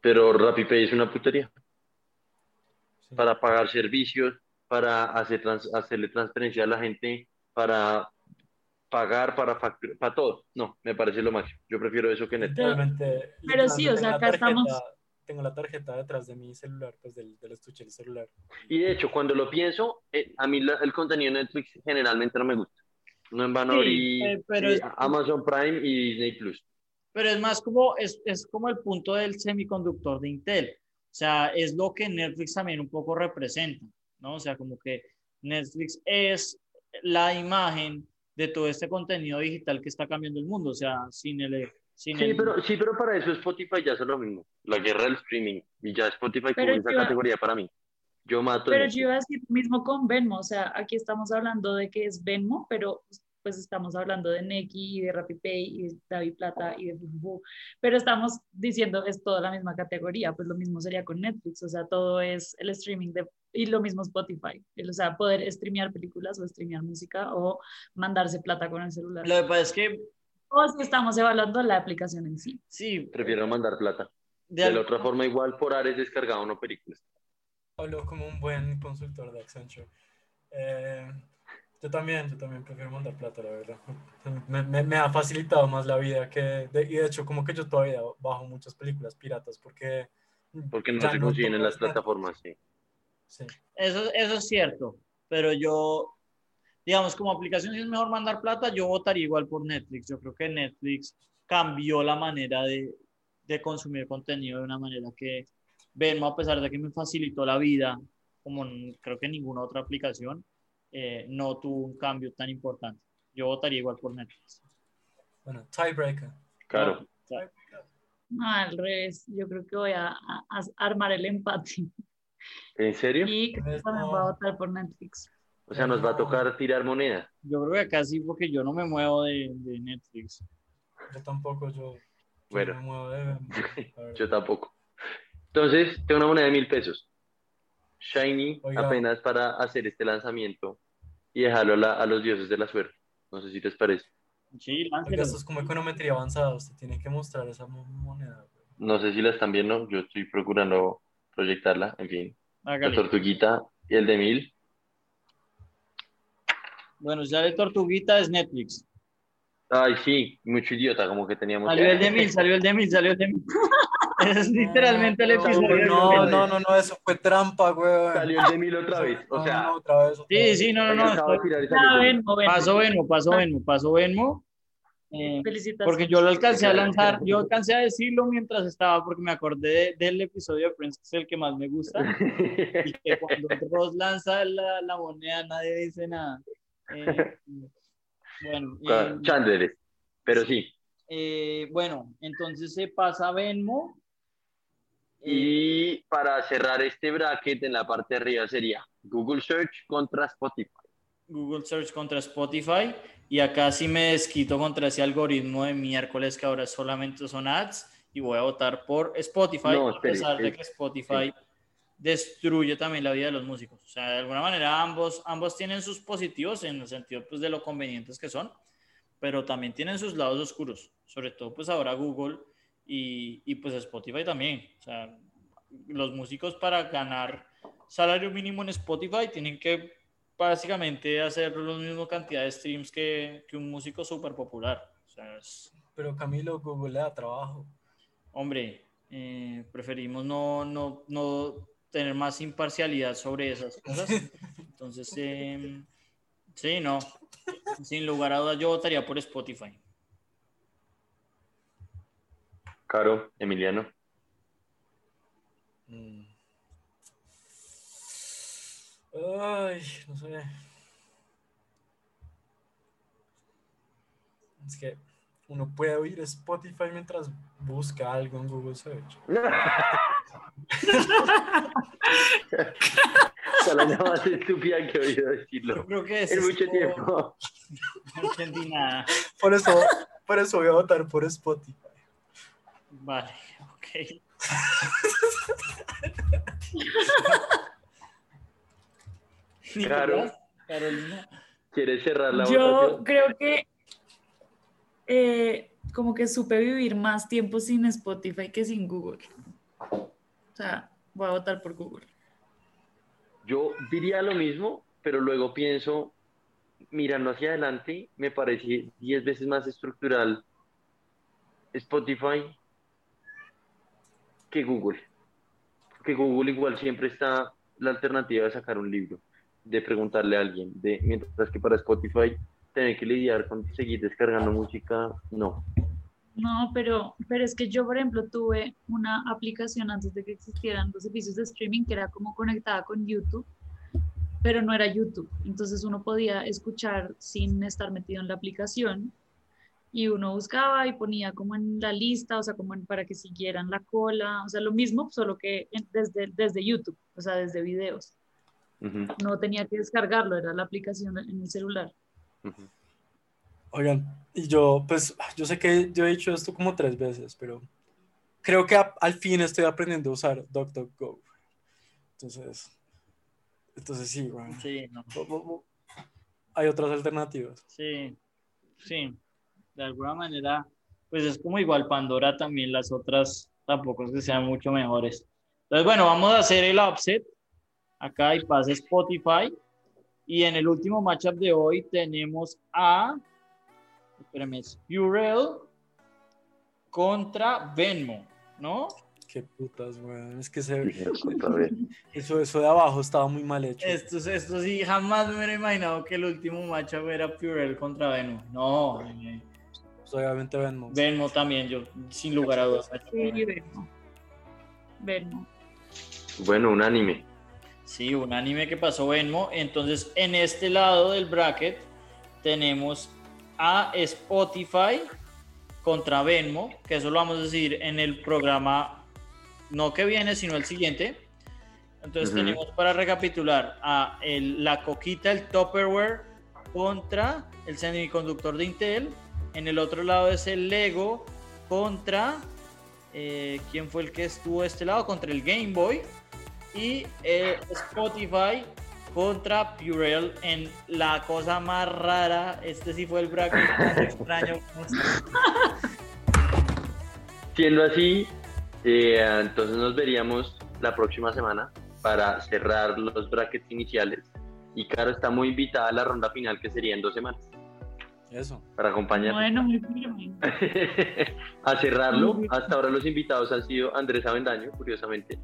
Pero RappiPay es una putería Sí. para pagar servicios, para hacer trans- hacerle transferencia a la gente, para pagar, para facturar, para todo. No, me parece lo máximo. Yo prefiero eso que Netflix. Literalmente, Pero sí, o sea, acá estamos- tarjeta- Tengo la tarjeta detrás de mi celular, pues del, del estuche del celular. Y de hecho, cuando lo pienso, eh, a mí la- el contenido de Netflix generalmente no me gusta. No en vano Sí, eh, es- Amazon Prime y Disney Plus. Pero es más como, es, es como el punto del semiconductor de Intel. O sea, es lo que Netflix también un poco representa, ¿no? O sea, como que Netflix es la imagen de todo este contenido digital que está cambiando el mundo. O sea, sin el... Sin Sí el- pero, sí, pero para eso Spotify ya hace lo mismo. La guerra del streaming. Y ya Spotify Pero cubre esa yo- categoría para mí. Yo mato. Pero yo iba a decir lo mismo con Venmo, o sea, aquí estamos hablando de que es Venmo, pero pues estamos hablando de Nequi y de RappiPay y de David Plata y de Fufu, pero estamos diciendo es toda la misma categoría, pues lo mismo sería con Netflix, o sea, todo es el streaming de, y lo mismo Spotify, el, o sea, poder streamear películas o streamear música o mandarse plata con el celular. Lo que pasa es que, O si estamos evaluando la aplicación en sí. sí, Prefiero mandar plata. de De la otra forma, igual por Ares descargado no películas. Hablo como un buen consultor de Accenture. Eh, yo también, yo también prefiero mandar plata, la verdad. Me, me- me ha facilitado más la vida que, de- y de hecho como que yo todavía bajo muchas películas piratas porque... Porque no se consiguen en las plataformas, sí. Sí. Eso, eso es cierto, pero yo, digamos, como aplicación, si es mejor mandar plata, yo votaría igual por Netflix. Yo creo que Netflix cambió la manera de, de consumir contenido de una manera que Venmo, a pesar de que me facilitó la vida, como creo que ninguna otra aplicación, eh, no tuvo un cambio tan importante. Yo votaría igual por Netflix. Bueno, tiebreaker. Claro. No, al revés. Yo creo que voy a, a- a armar el empate. ¿En serio? Y creo que también voy a votar por Netflix. O sea, nos va a tocar tirar moneda. yo creo que acá sí, porque yo no me muevo de, de Netflix. Yo tampoco, yo, yo Bueno. me muevo de... a ver. Yo tampoco. Entonces, tengo una moneda de mil pesos. Shiny Oiga. apenas para hacer este lanzamiento y dejarlo a, la- a los dioses de la suerte. No sé si les parece. Sí, Oiga, láncelo. esto es como econometría avanzada, usted tiene que mostrar esa mo- moneda. güey. No sé si la están viendo. Yo estoy procurando proyectarla. En fin. La tortuguita y el de mil. Bueno, ya de Tortuguita es Netflix. Ay, sí, mucho idiota, como que teníamos. Salió el de mil, salió el de mil, salió el de mil. es literalmente el episodio. de No, no, no, no, eso fue trampa, güey. Salió el de mil otra vez. O sea, no, otra vez. otra Sí, vez. sí, no, no, no. Ah, mil. Venmo, Venmo. Pasó Venmo, pasó Venmo, pasó Venmo. Eh, porque yo lo alcancé a lanzar, yo alcancé a decirlo mientras estaba, porque me acordé de- del episodio de Friends, que es el que más me gusta, y que cuando Ross lanza la, la moneda nadie dice nada. Eh, bueno, eh, Chandler. Pero sí. eh, bueno, entonces se pasa a Venmo. Eh, Y para cerrar este bracket en la parte de arriba sería Google Search contra Spotify. Google Search contra Spotify y acá sí me desquito contra ese algoritmo de miércoles que ahora solamente son ads y voy a votar por Spotify No, a pesar de es- que Spotify destruye también la vida de los músicos. O sea, de alguna manera ambos, ambos tienen sus positivos en el sentido pues, de lo convenientes que son, pero también tienen sus lados oscuros, sobre todo pues ahora Google y, y pues Spotify también. O sea, los músicos para ganar salario mínimo en Spotify tienen que básicamente hacer la misma cantidad de streams que, que un músico súper popular. O sea, es- Pero Camilo, Google le da trabajo. hombre, eh, preferimos no, no, no tener más imparcialidad sobre esas cosas. Entonces, eh, sí, no. Sin lugar a dudas, yo votaría por Spotify. Caro, Emiliano. Mm. Ay, no sé. Es que uno puede oír Spotify mientras busca algo en Google Search. Es la más estúpida que he oído Yo decirlo creo que es en mucho tiempo. No entendí nada. Por eso, por eso voy a votar por Spotify. Vale, ok. Claro. Carolina. ¿Quieres cerrar la Yo votación? creo que eh, como que supe vivir más tiempo sin Spotify que sin Google. O sea, voy a votar por Google. Yo diría lo mismo, pero luego pienso, mirando hacia adelante, me parece 10 veces más estructural Spotify que Google. Porque Google igual siempre está la alternativa de sacar un libro, de preguntarle a alguien, de, mientras que para Spotify tener que lidiar con seguir descargando música, no. No, pero, pero es que yo, por ejemplo, tuve una aplicación antes de que existieran los servicios de streaming que era como conectada con YouTube, pero no era YouTube. Entonces uno podía escuchar sin estar metido en la aplicación y uno buscaba y ponía como en la lista, o sea, como para que siguieran la cola, o sea, lo mismo, solo que desde, desde YouTube, o sea, desde videos. No tenía que descargarlo, era la aplicación en el celular. Oigan, y yo, pues, yo sé que yo he dicho esto como tres veces, pero creo que a- al fin estoy aprendiendo a usar DuckDuckGo. Entonces, entonces sí, güey. Sí, no. Hay otras alternativas. Sí, sí. De alguna manera, pues es como igual Pandora también, las otras tampoco es que sean mucho mejores. Entonces, bueno, vamos a hacer el upset acá y pasa Spotify. Y en el último matchup de hoy tenemos a, espérame, es Urel contra Venmo, ¿no? Qué putas, weón. Es que se, eso, eso de abajo estaba muy mal hecho. Esto, esto sí, jamás me hubiera imaginado que el último matchup era Purell contra Venmo. No, Pues obviamente Venmo. Venmo también, yo, sin lugar a dudas. Sí, Venmo. Venmo. Bueno, un anime. Sí, un anime que pasó Venmo. Entonces, en este lado del bracket tenemos a Spotify contra Venmo, que eso lo vamos a decir en el programa, no que viene, sino el siguiente. Entonces tenemos para recapitular a el- la coquita, el Tupperware contra el semiconductor de Intel. En el otro lado es el Lego contra... eh, ¿Quién fue el que estuvo de este lado? Contra el Game Boy y eh, Spotify contra Purell en la cosa más rara. Este sí fue el bracket más extraño. Siendo así, eh, entonces nos veríamos la próxima semana para cerrar los brackets iniciales. Y Caro está muy invitada a la ronda final que sería en dos semanas Eso. para acompañar Bueno, muy firme. a cerrarlo. Hasta ahora los invitados han sido Andrés Avendaño, curiosamente,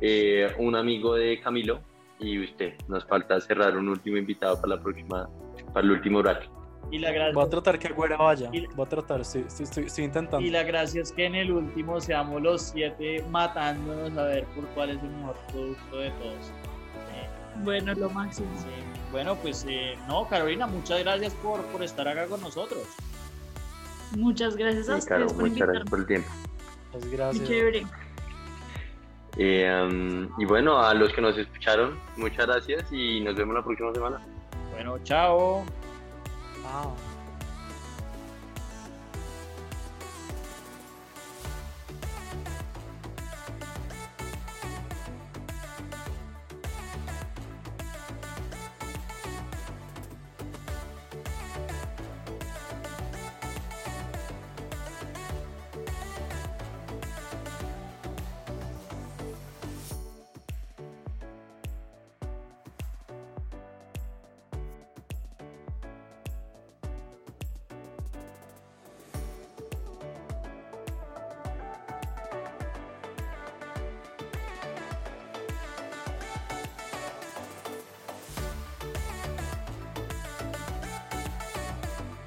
eh, un amigo de Camilo y usted. Nos falta cerrar un último invitado para la próxima, para el último bracket. Y la gracia, Voy a tratar que Agüera vaya. Voy a tratar, estoy, estoy, estoy- estoy intentando. y la gracia es que en el último seamos los siete matándonos a ver por cuál es el mejor producto de todos. Eh, Bueno, lo máximo. sí. Bueno, pues eh, no, Carolina, muchas gracias por, por estar acá con nosotros. Muchas gracias a Sí, ustedes por muchas gracias por el tiempo. Pues Muy gracias. chévere. Eh, um, y bueno, a los que nos escucharon, muchas gracias y nos vemos la próxima semana. Bueno, chao. Ah.